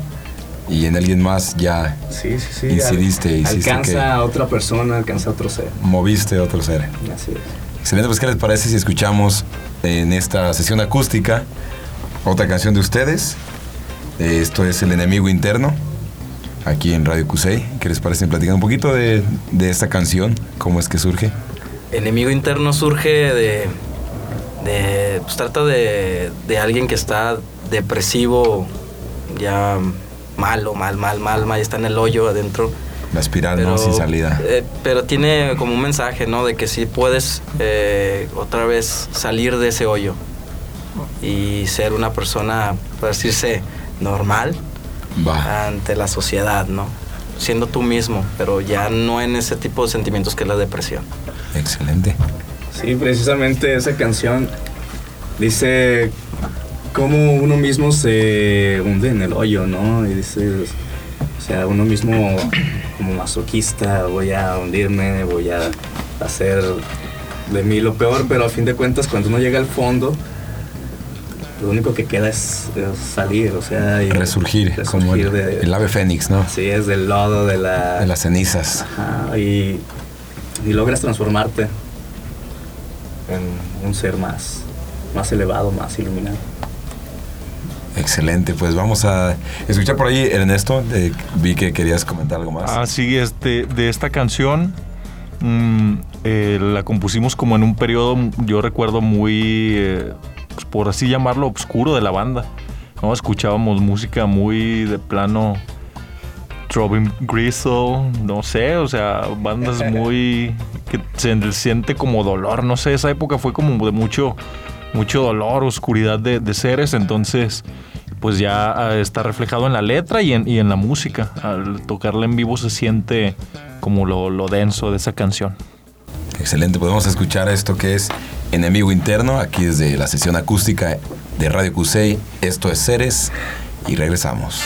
y en alguien más ya Sí, sí, sí. incidiste, al- hiciste alcanza que a otra persona, alcanza a otro ser. moviste a otro ser. Así es. Excelente, pues ¿qué les parece si escuchamos en esta sesión acústica otra canción de ustedes? Eh, Esto es El Enemigo Interno, aquí en Radio Cusey. ¿Qué les parece platicar un poquito de, de esta canción? ¿Cómo es que surge? enemigo interno surge de, de pues trata de, de alguien que está depresivo, ya malo, mal, mal, mal, mal, está en el hoyo adentro. La espiral, ¿no? Sin salida. eh, pero tiene como un mensaje, ¿no? De que sí puedes eh, otra vez salir de ese hoyo y ser una persona, por decirse, normal ante la sociedad, ¿no? Siendo tú mismo, pero ya no en ese tipo de sentimientos que es la depresión. Excelente. Sí, precisamente esa canción dice cómo uno mismo se hunde en el hoyo, ¿no? Y dice, o sea, uno mismo como masoquista, voy a hundirme, voy a hacer de mí lo peor, pero a fin de cuentas cuando uno llega al fondo, lo único que queda es, es salir, o sea, y Resurgir, como el, de- el ave fénix, ¿no? Sí, es del lodo, de la... De las cenizas. Ajá, y, y logras transformarte en un ser más, más elevado, más iluminado. Excelente, pues vamos a escuchar por ahí, Ernesto. eh, vi que querías comentar algo más. Ah, sí, este, de esta canción mm, eh, la compusimos como en un periodo, yo recuerdo muy, eh, pues, por así llamarlo, oscuro de la banda. ¿no? Escuchábamos música muy de plano, Robin Gristle, no sé, o sea, bandas muy que se siente como dolor, no sé, esa época fue como de mucho, mucho dolor, oscuridad de, de seres, entonces pues ya ah, está reflejado en la letra y en, y en la música. Al tocarla en vivo se siente como lo, lo denso de esa canción. Excelente, podemos escuchar esto que es Enemigo Interno, aquí desde la sesión acústica de Radio Cusey. Esto es Ceres y regresamos.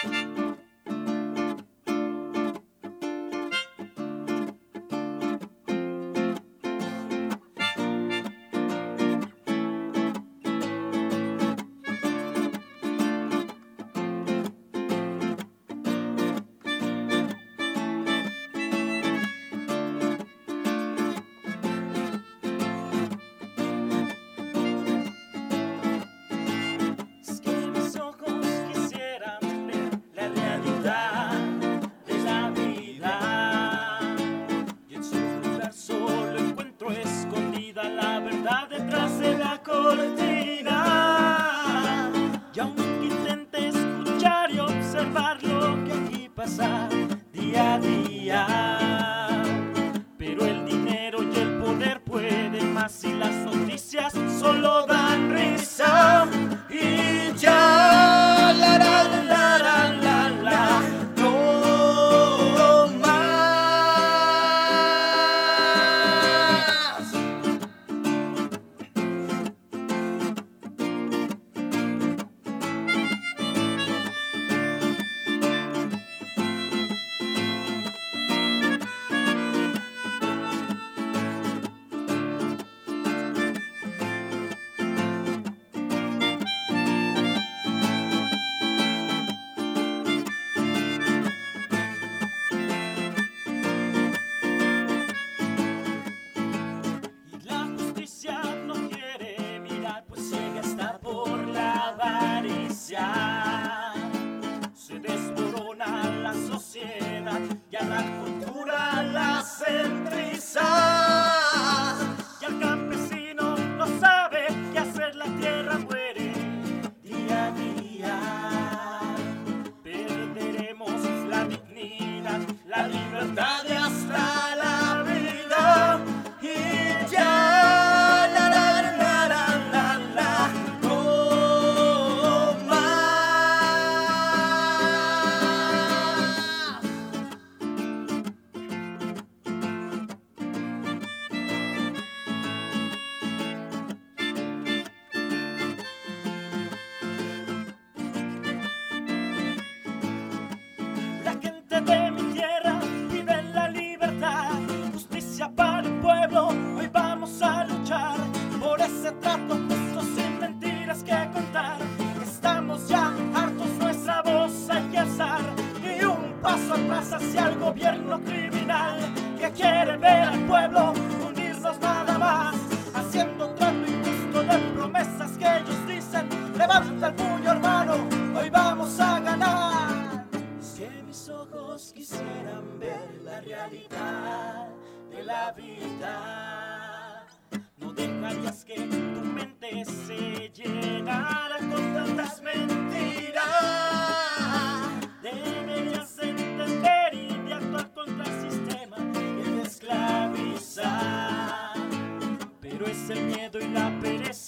La verdad detrás de la cortina.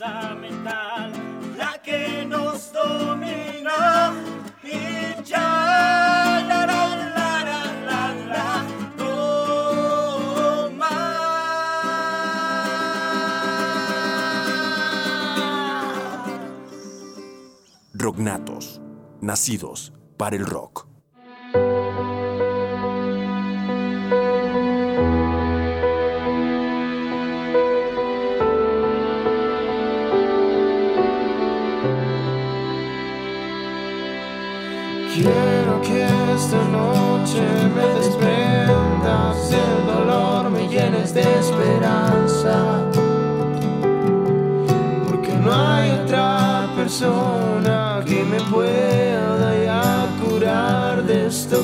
mental la que nos domina y ya la la la la la, la. Rognatos, nacidos para el rock.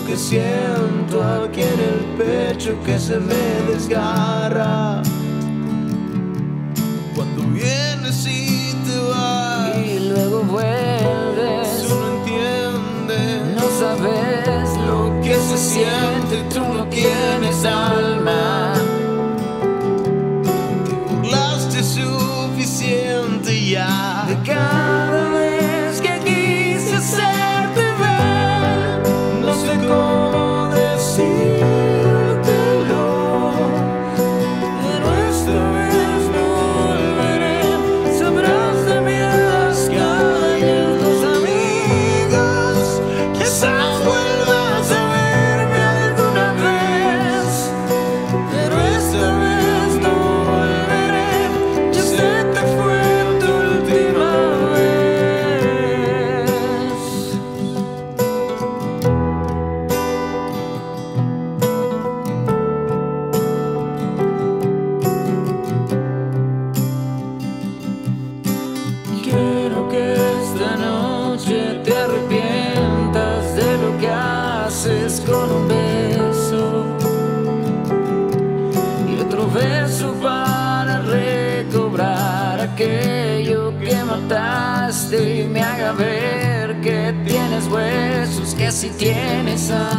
que siento aquí en el pecho que se me desgarra. Cuando vienes y te vas y luego vuelves, tú no entiendes, no sabes lo que se siente, tú no tienes alma. si tienes a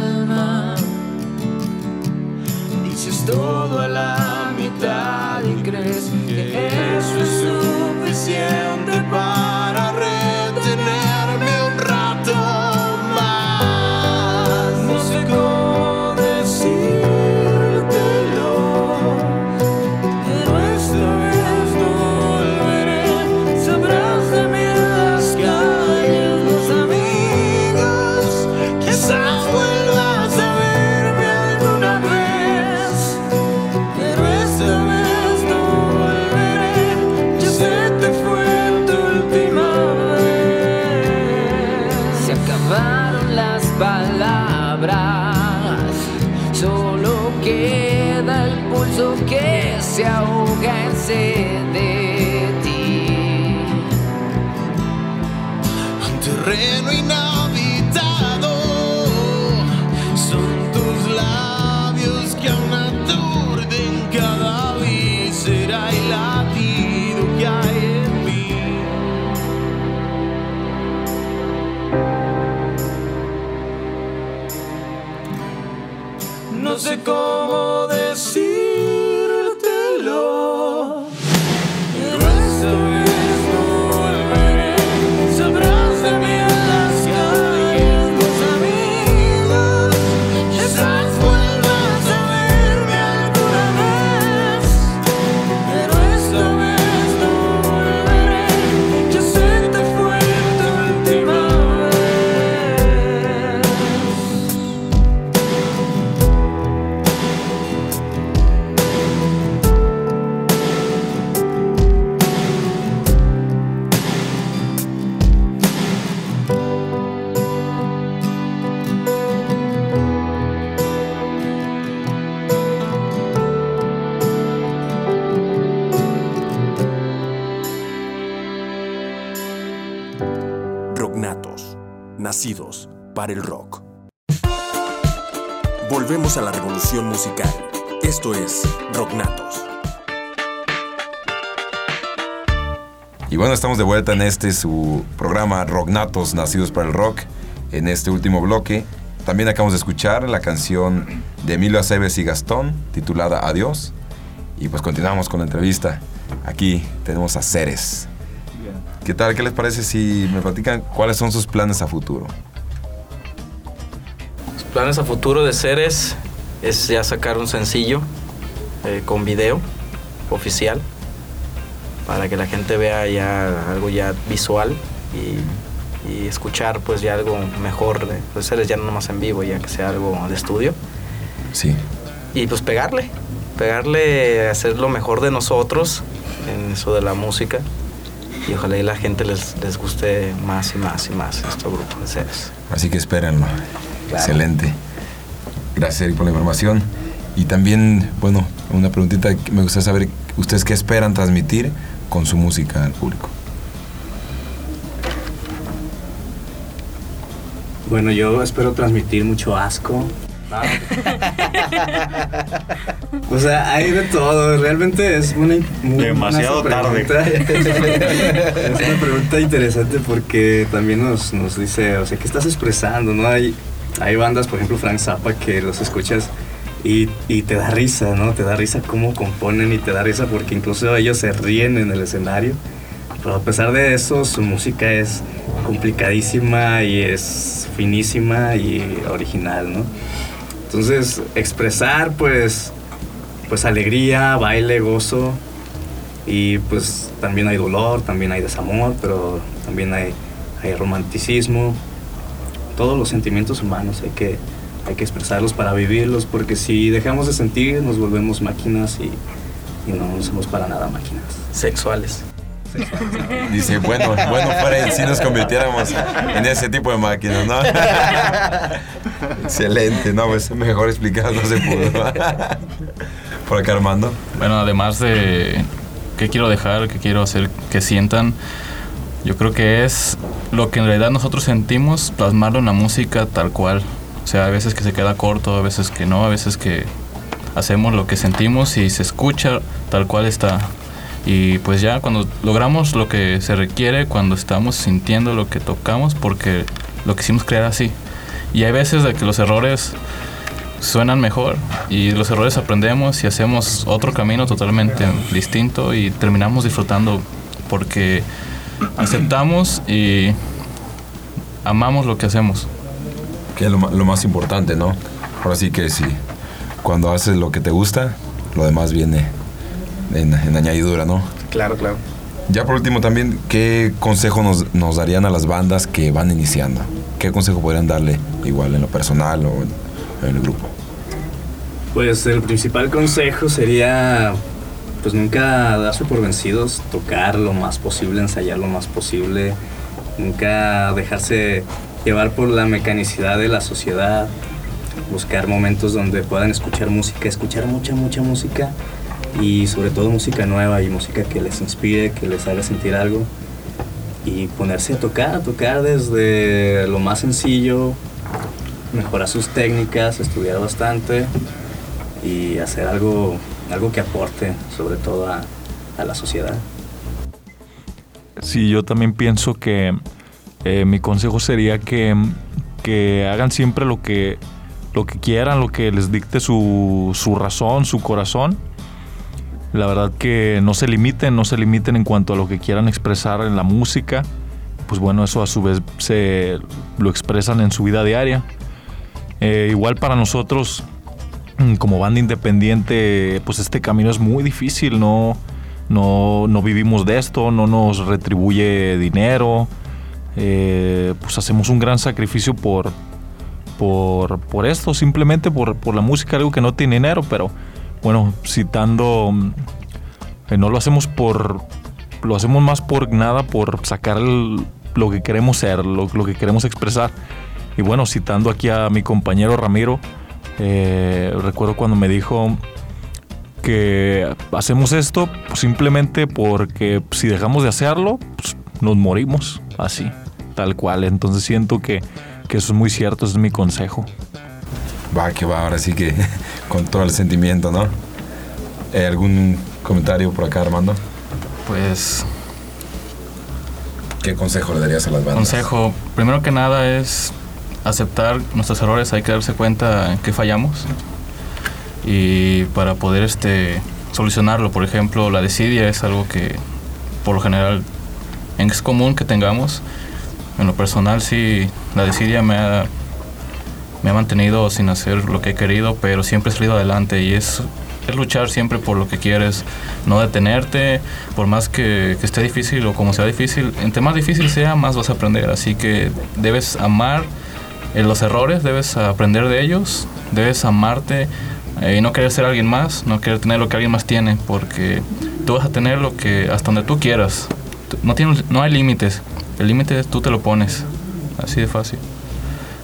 de vuelta en este su programa Rocknatos Nacidos para el Rock. En este último bloque, también acabamos de escuchar la canción de Emilio Aceves y Gastón, titulada Adiós. Y pues continuamos con la entrevista. Aquí tenemos a Ceres. ¿Qué tal? ¿Qué les parece si me platican cuáles son sus planes a futuro? Los planes a futuro de Ceres es ya sacar un sencillo eh, con video oficial para que la gente vea ya algo ya visual y, y escuchar pues ya algo mejor de pues, Ceres ya no nomás en vivo, ya que sea algo de estudio. Sí. Y pues pegarle, pegarle, hacer lo mejor de nosotros en eso de la música. Y ojalá y la gente les, les guste más y más y más este grupo de Ceres. Así que espérenlo. Excelente. Gracias Eric por la información. Y también, bueno, una preguntita que me gustaría saber, ¿ustedes qué esperan transmitir con su música al público? Bueno, yo espero transmitir mucho asco. o sea, hay de todo. Realmente es una muy Demasiado una tarde. pregunta. es una pregunta interesante porque también nos, nos dice, o sea, ¿qué estás expresando? ¿No? Hay, hay bandas, por ejemplo, Frank Zappa, que los escuchas y, y te da risa, ¿no? Te da risa cómo componen y te da risa porque incluso ellos se ríen en el escenario. Pero a pesar de eso, su música es complicadísima y es finísima y original, ¿no? Entonces, expresar, pues, pues alegría, baile, gozo. Y pues también hay dolor, también hay desamor, pero también hay, hay romanticismo. Todos los sentimientos humanos hay que, hay que expresarlos para vivirlos, porque si dejamos de sentir, nos volvemos máquinas y, y no somos para nada máquinas. Sexuales. Dice, bueno, bueno, fuera si nos convirtiéramos en ese tipo de máquinas, ¿no? Excelente, no, pues mejor explicado no se pudo. Por acá Armando. Bueno, además de qué quiero dejar, qué quiero hacer que sientan, yo creo que es lo que en realidad nosotros sentimos, plasmarlo en la música tal cual. Sea, a veces que se queda corto, a veces que no, a veces que hacemos lo que sentimos y se escucha tal cual está. Y pues ya cuando logramos lo que se requiere, cuando estamos sintiendo lo que tocamos, porque lo quisimos crear así. Y hay veces de que los errores suenan mejor y los errores aprendemos y hacemos otro camino totalmente distinto y terminamos disfrutando porque aceptamos y amamos lo que hacemos. Que es lo, más importante, ¿no? Ahora sí que sí. Cuando haces lo que te gusta, lo demás viene en, en añadidura, ¿no? Claro, claro. Ya por último también, ¿qué consejo nos, nos darían a las bandas que van iniciando? ¿Qué consejo podrían darle igual en lo personal o en, en el grupo? Pues el principal consejo sería pues nunca darse por vencidos, tocar lo más posible, ensayar lo más posible, nunca dejarse llevar por la mecanicidad de la sociedad, buscar momentos donde puedan escuchar música, escuchar mucha, mucha música y sobre todo música nueva y música que les inspire, que les haga sentir algo y ponerse a tocar, a tocar desde lo más sencillo, mejorar sus técnicas, estudiar bastante y hacer algo, algo que aporte sobre todo a, a la sociedad. Sí, yo también pienso que eh, mi consejo sería que, que hagan siempre lo que, lo que quieran, lo que les dicte su, su razón, su corazón. La verdad que no se limiten, no se limiten en cuanto a lo que quieran expresar en la música. Pues bueno, eso a su vez se lo expresan en su vida diaria. Eh, igual para nosotros, mm, como banda independiente, pues este camino es muy difícil, no, no, no vivimos de esto, no nos retribuye dinero, eh, pues hacemos un gran sacrificio por, por, por esto, simplemente por, por la música, algo que no tiene dinero, pero bueno, citando, mm, eh, no lo hacemos por, lo hacemos más por nada, por sacar lo que queremos ser, lo, lo que queremos expresar. Y bueno, citando aquí a mi compañero Ramiro, eh, recuerdo cuando me dijo que hacemos esto simplemente porque si dejamos de hacerlo, pues, nos morimos así, tal cual. Entonces siento que que eso es muy cierto, ese es mi consejo. Va, que va, ahora sí que con todo el sentimiento, ¿no? Eh, ¿Algún comentario por acá, Armando? Pues ¿Qué consejo le darías a las bandas? consejo, primero que nada es aceptar nuestros errores, hay que darse cuenta en qué fallamos y para poder este solucionarlo, por ejemplo, la desidia es algo que por lo general es común que tengamos. En lo personal sí, la desidia me ha, me ha mantenido sin hacer lo que he querido, pero siempre he salido adelante y es, es luchar siempre por lo que quieres, no detenerte, por más que, que esté difícil o como sea difícil, entre más difícil sea, más vas a aprender, así que debes amar eh, los errores, debes aprender de ellos, debes amarte eh, y no querer ser alguien más, no querer tener lo que alguien más tiene, porque tú vas a tener lo que hasta donde tú quieras. No, tienes, no hay límites, el límite tú te lo pones, así de fácil.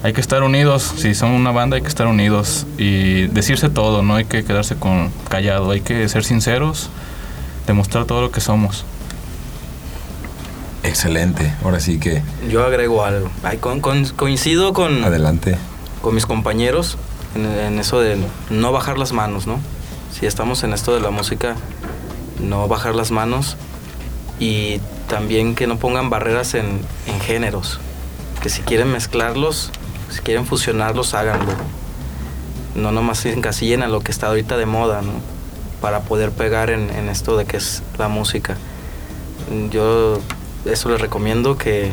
Hay que estar unidos, si son una banda hay que estar unidos y decirse todo, no hay que quedarse con callado, hay que ser sinceros, demostrar todo lo que somos. Excelente, ahora sí que Yo agrego algo. Ay, con- con- coincido con, adelante. con mis compañeros en, en eso de no bajar las manos, ¿no? Si estamos en esto de la música, no bajar las manos y también que no pongan barreras en, en géneros. Que si quieren mezclarlos, si quieren fusionarlos, háganlo. No nomás encasillen a lo que está ahorita de moda, ¿no? Para poder pegar en, en esto de que es la música. Yo eso les recomiendo que,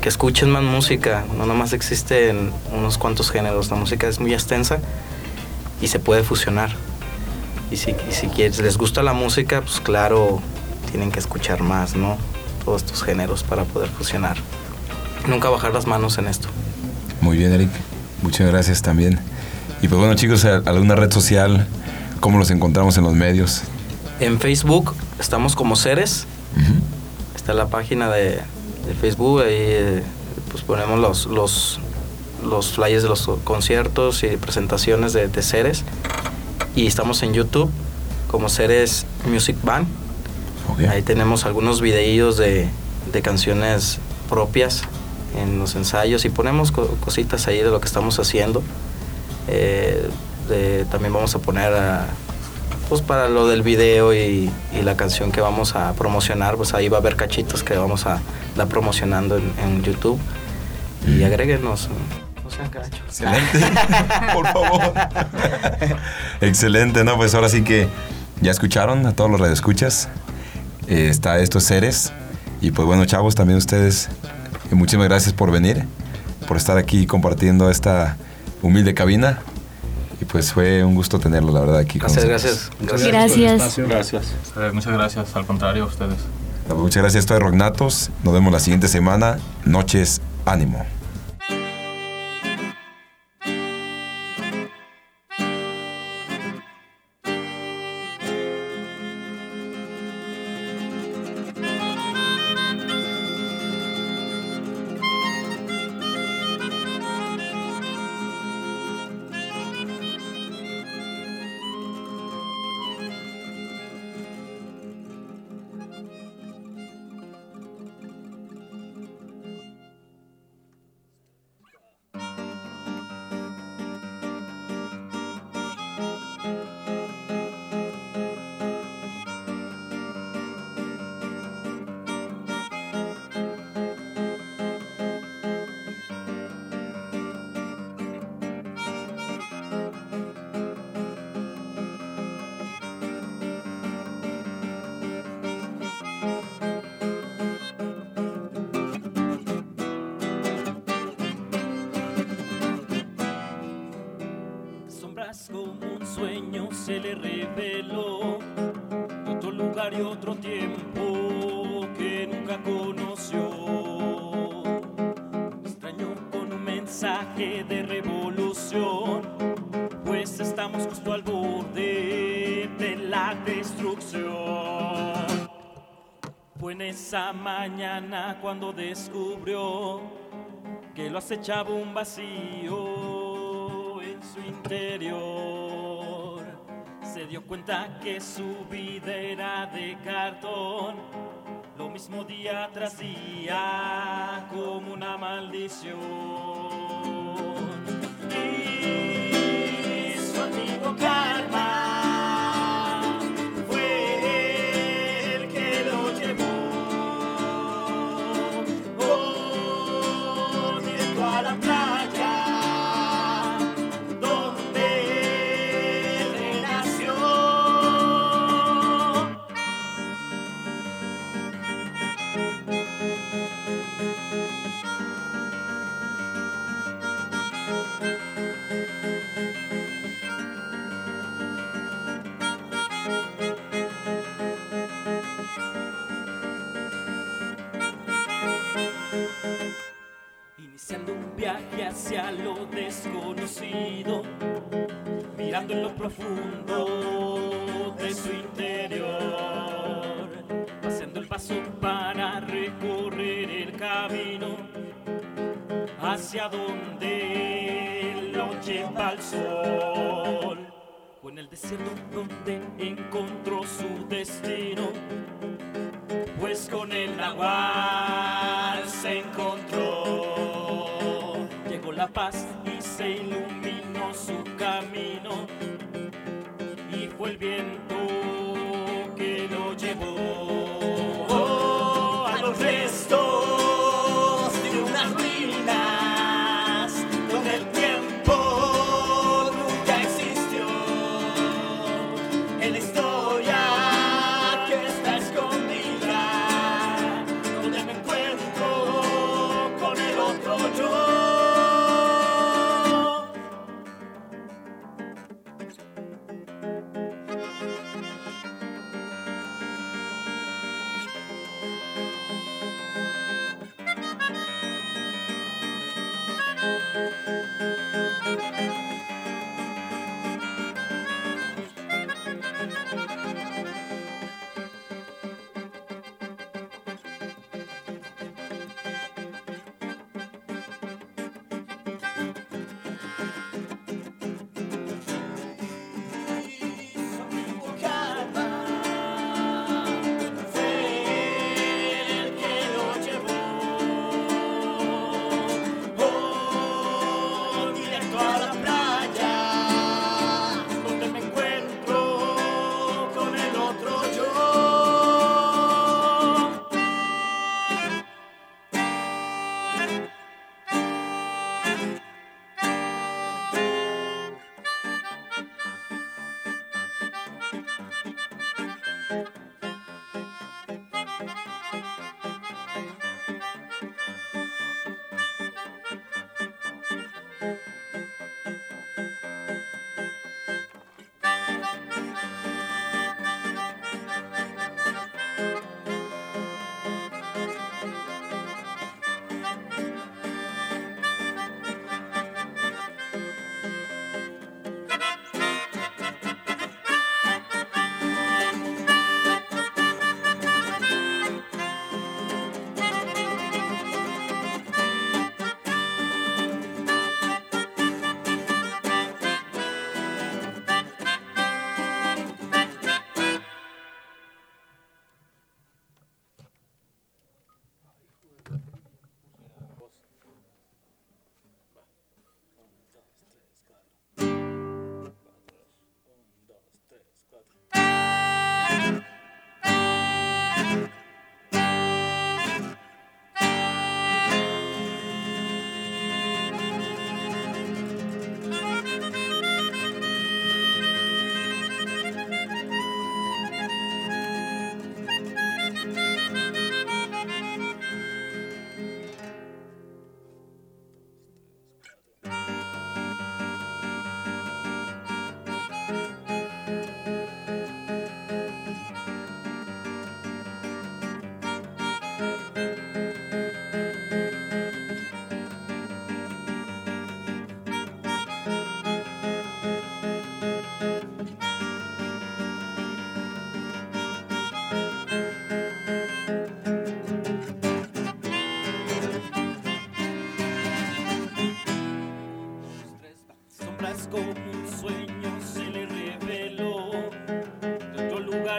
que escuchen más música. No nomás existen unos cuantos géneros. La música es muy extensa y se puede fusionar. Y si, y si les gusta la música, pues claro, tienen que escuchar más, ¿no? Todos estos géneros para poder fusionar. Nunca bajar las manos en esto. Muy bien, Eric. Muchas gracias también. Y pues bueno, chicos, ¿a- ¿alguna red social? ¿Cómo los encontramos en los medios? En Facebook estamos como Ceres. Está la página de, de Facebook. Ahí eh, pues ponemos los, los, los flyers de los conciertos y presentaciones de, de Ceres. Y estamos en YouTube como Ceres Music Band. Ahí tenemos algunos videillos de, de canciones propias en los ensayos y ponemos co- cositas ahí de lo que estamos haciendo. Eh, de- también vamos a poner a, pues para lo del video y, y la canción que vamos a promocionar, pues ahí va a haber cachitos que vamos a dar promocionando en, en YouTube. Y agréguenos, no sean cachos. Excelente, por favor. Excelente, ¿no? Pues ahora sí que ya escucharon a todos los radioescuchas. Eh, está esto Ceres. Y pues bueno, chavos, también ustedes, eh, muchísimas gracias por venir, por estar aquí compartiendo esta humilde cabina. Y pues fue un gusto tenerlo, la verdad, aquí con Gracias, nosotros. gracias. Gracias. Gracias. Muchas gracias, al contrario, a ustedes. Muchas gracias, esto es Rocknatos. Nos vemos la siguiente semana. Noches, ánimo. Se le reveló. Otro lugar y otro tiempo que nunca conoció. Extraño con un mensaje de revolución pues estamos justo al borde de la destrucción. Fue en esa mañana cuando descubrió que lo acechaba un vacío en su interior se dio cuenta que su vida era de cartón, lo mismo día tras día como una maldición. Hacia lo desconocido, mirando en lo profundo de su interior, haciendo el paso para recorrer el camino hacia donde lo lleva el sol. O en el desierto donde encontró su destino, pues con el nahual se encontró. La paz y se iluminó su camino, y fue el viento que lo llevó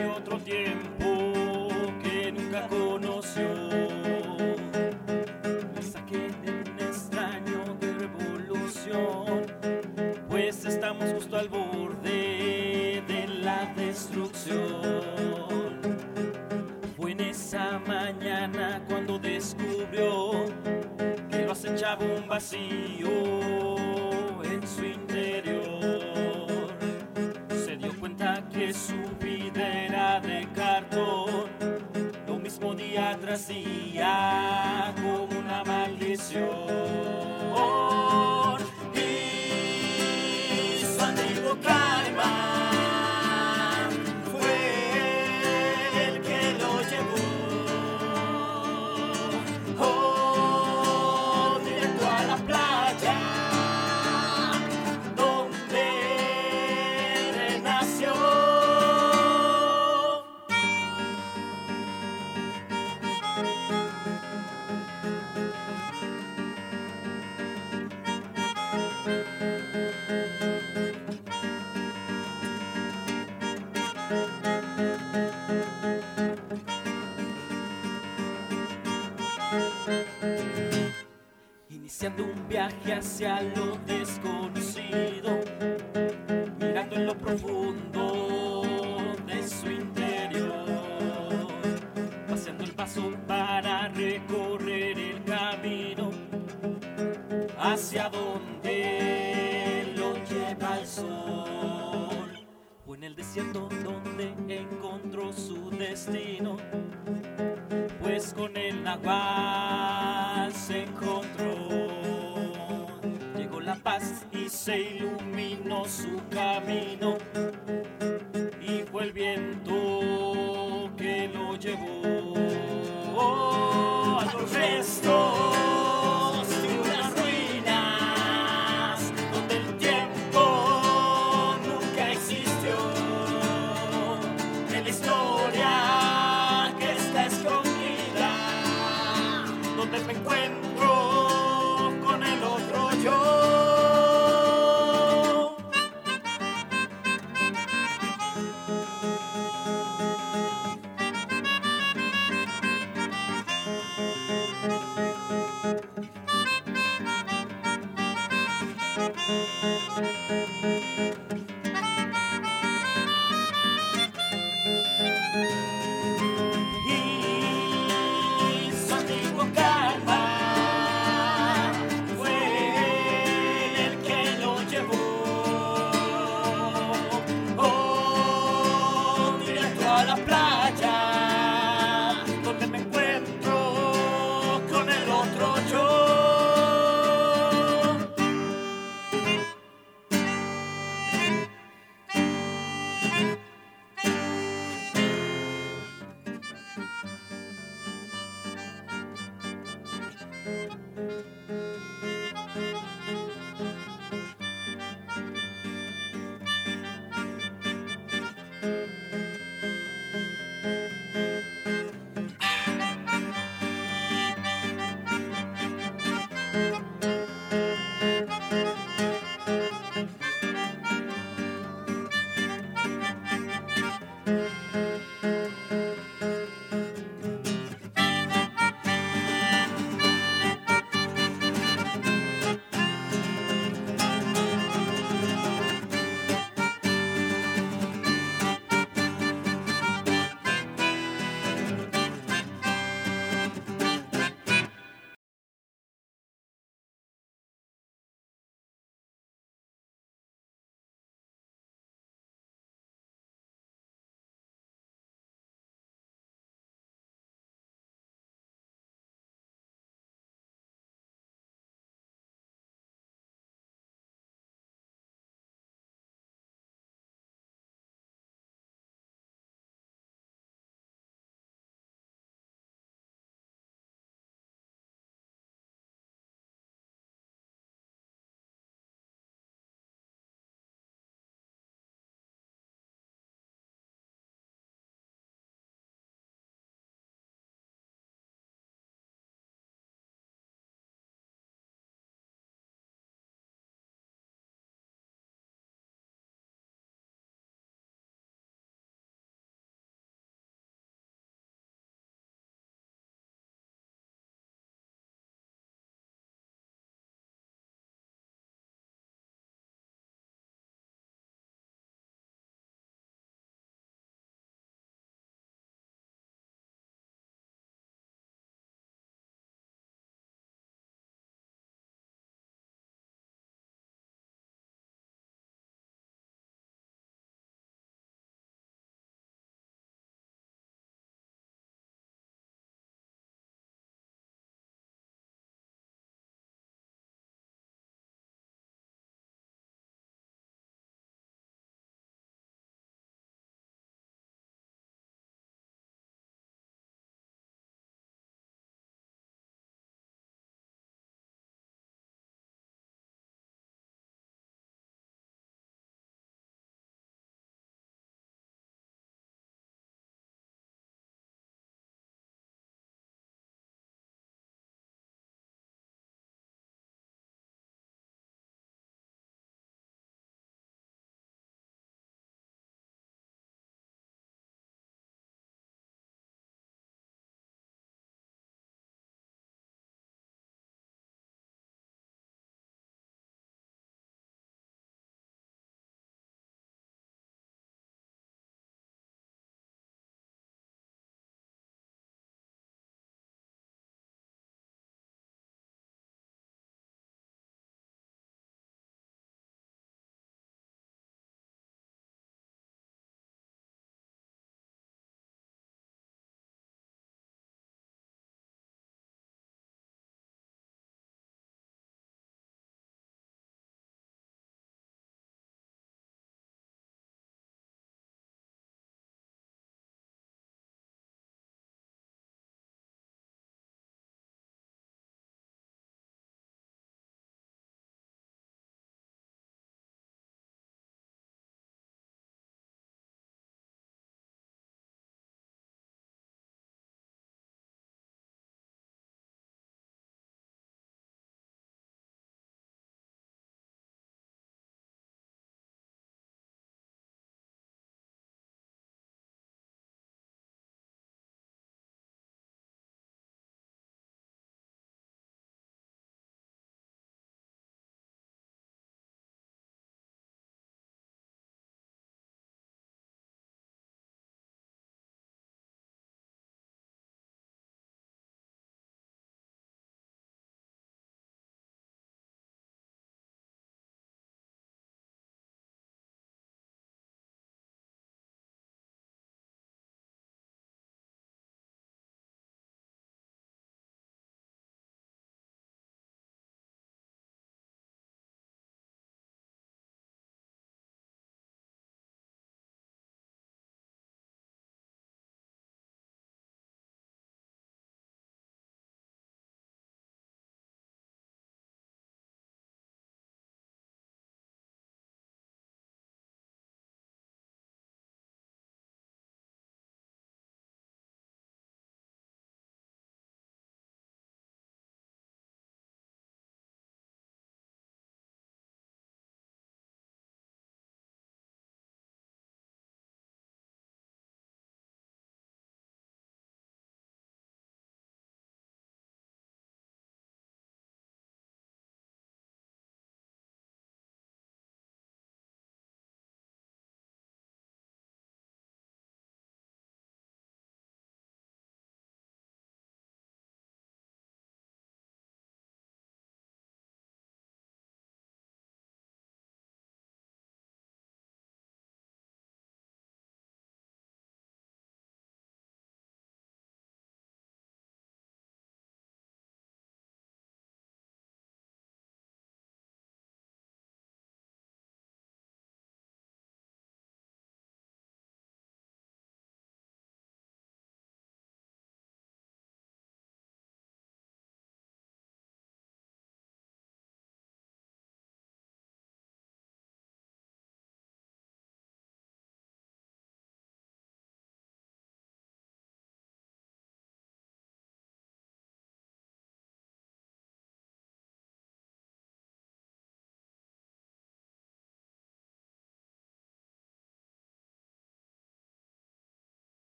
otro tiempo que nunca conoció. Me saqué de un extraño de revolución, pues estamos justo al borde de la destrucción. Fue en esa mañana cuando descubrió que lo acechaba un vacío en su interior. Se dio cuenta que su hacia lo desconocido, mirando en lo profundo de su interior, paseando el paso para recorrer el camino hacia donde azul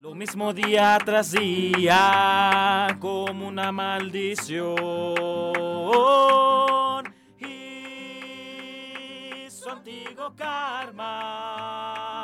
Lo mismo día tras día, como una maldición. Y su antiguo karma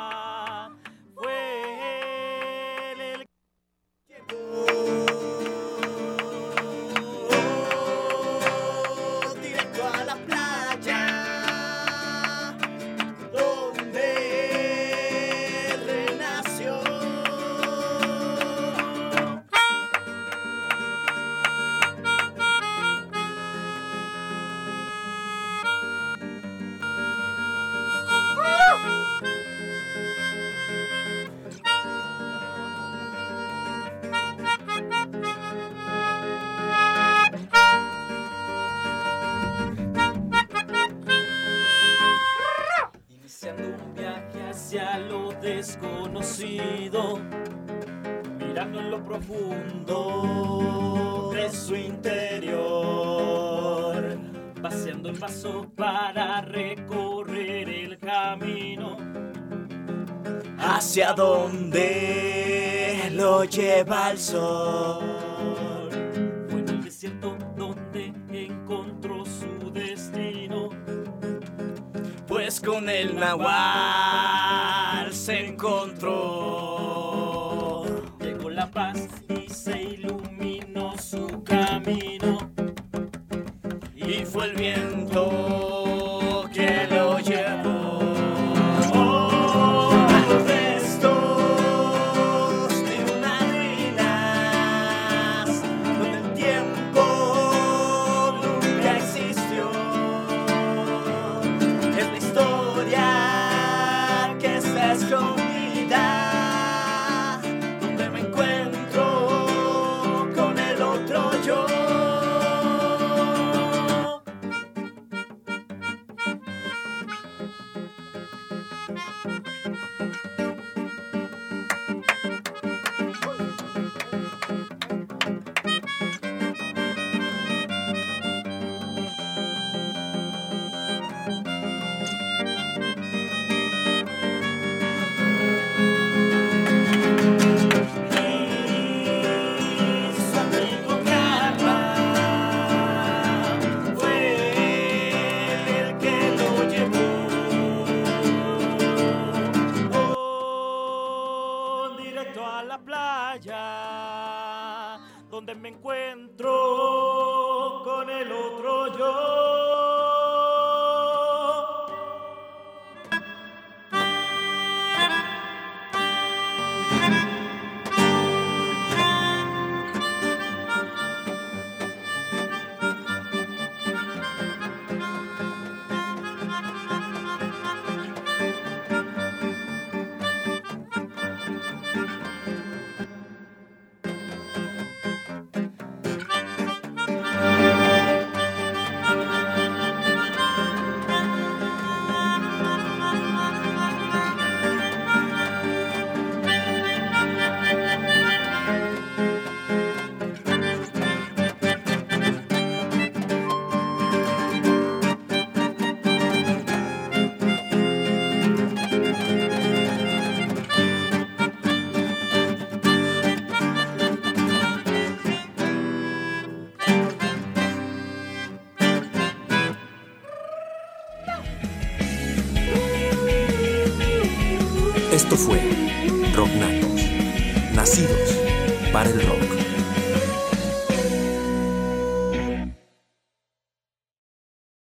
desconocido, mirando en lo profundo de su interior, vaciando el vaso para recorrer el camino. hacia donde lo lleva el sol. Con el nahual se encontró. Llegó la paz y se iluminó su camino. Y fue el viento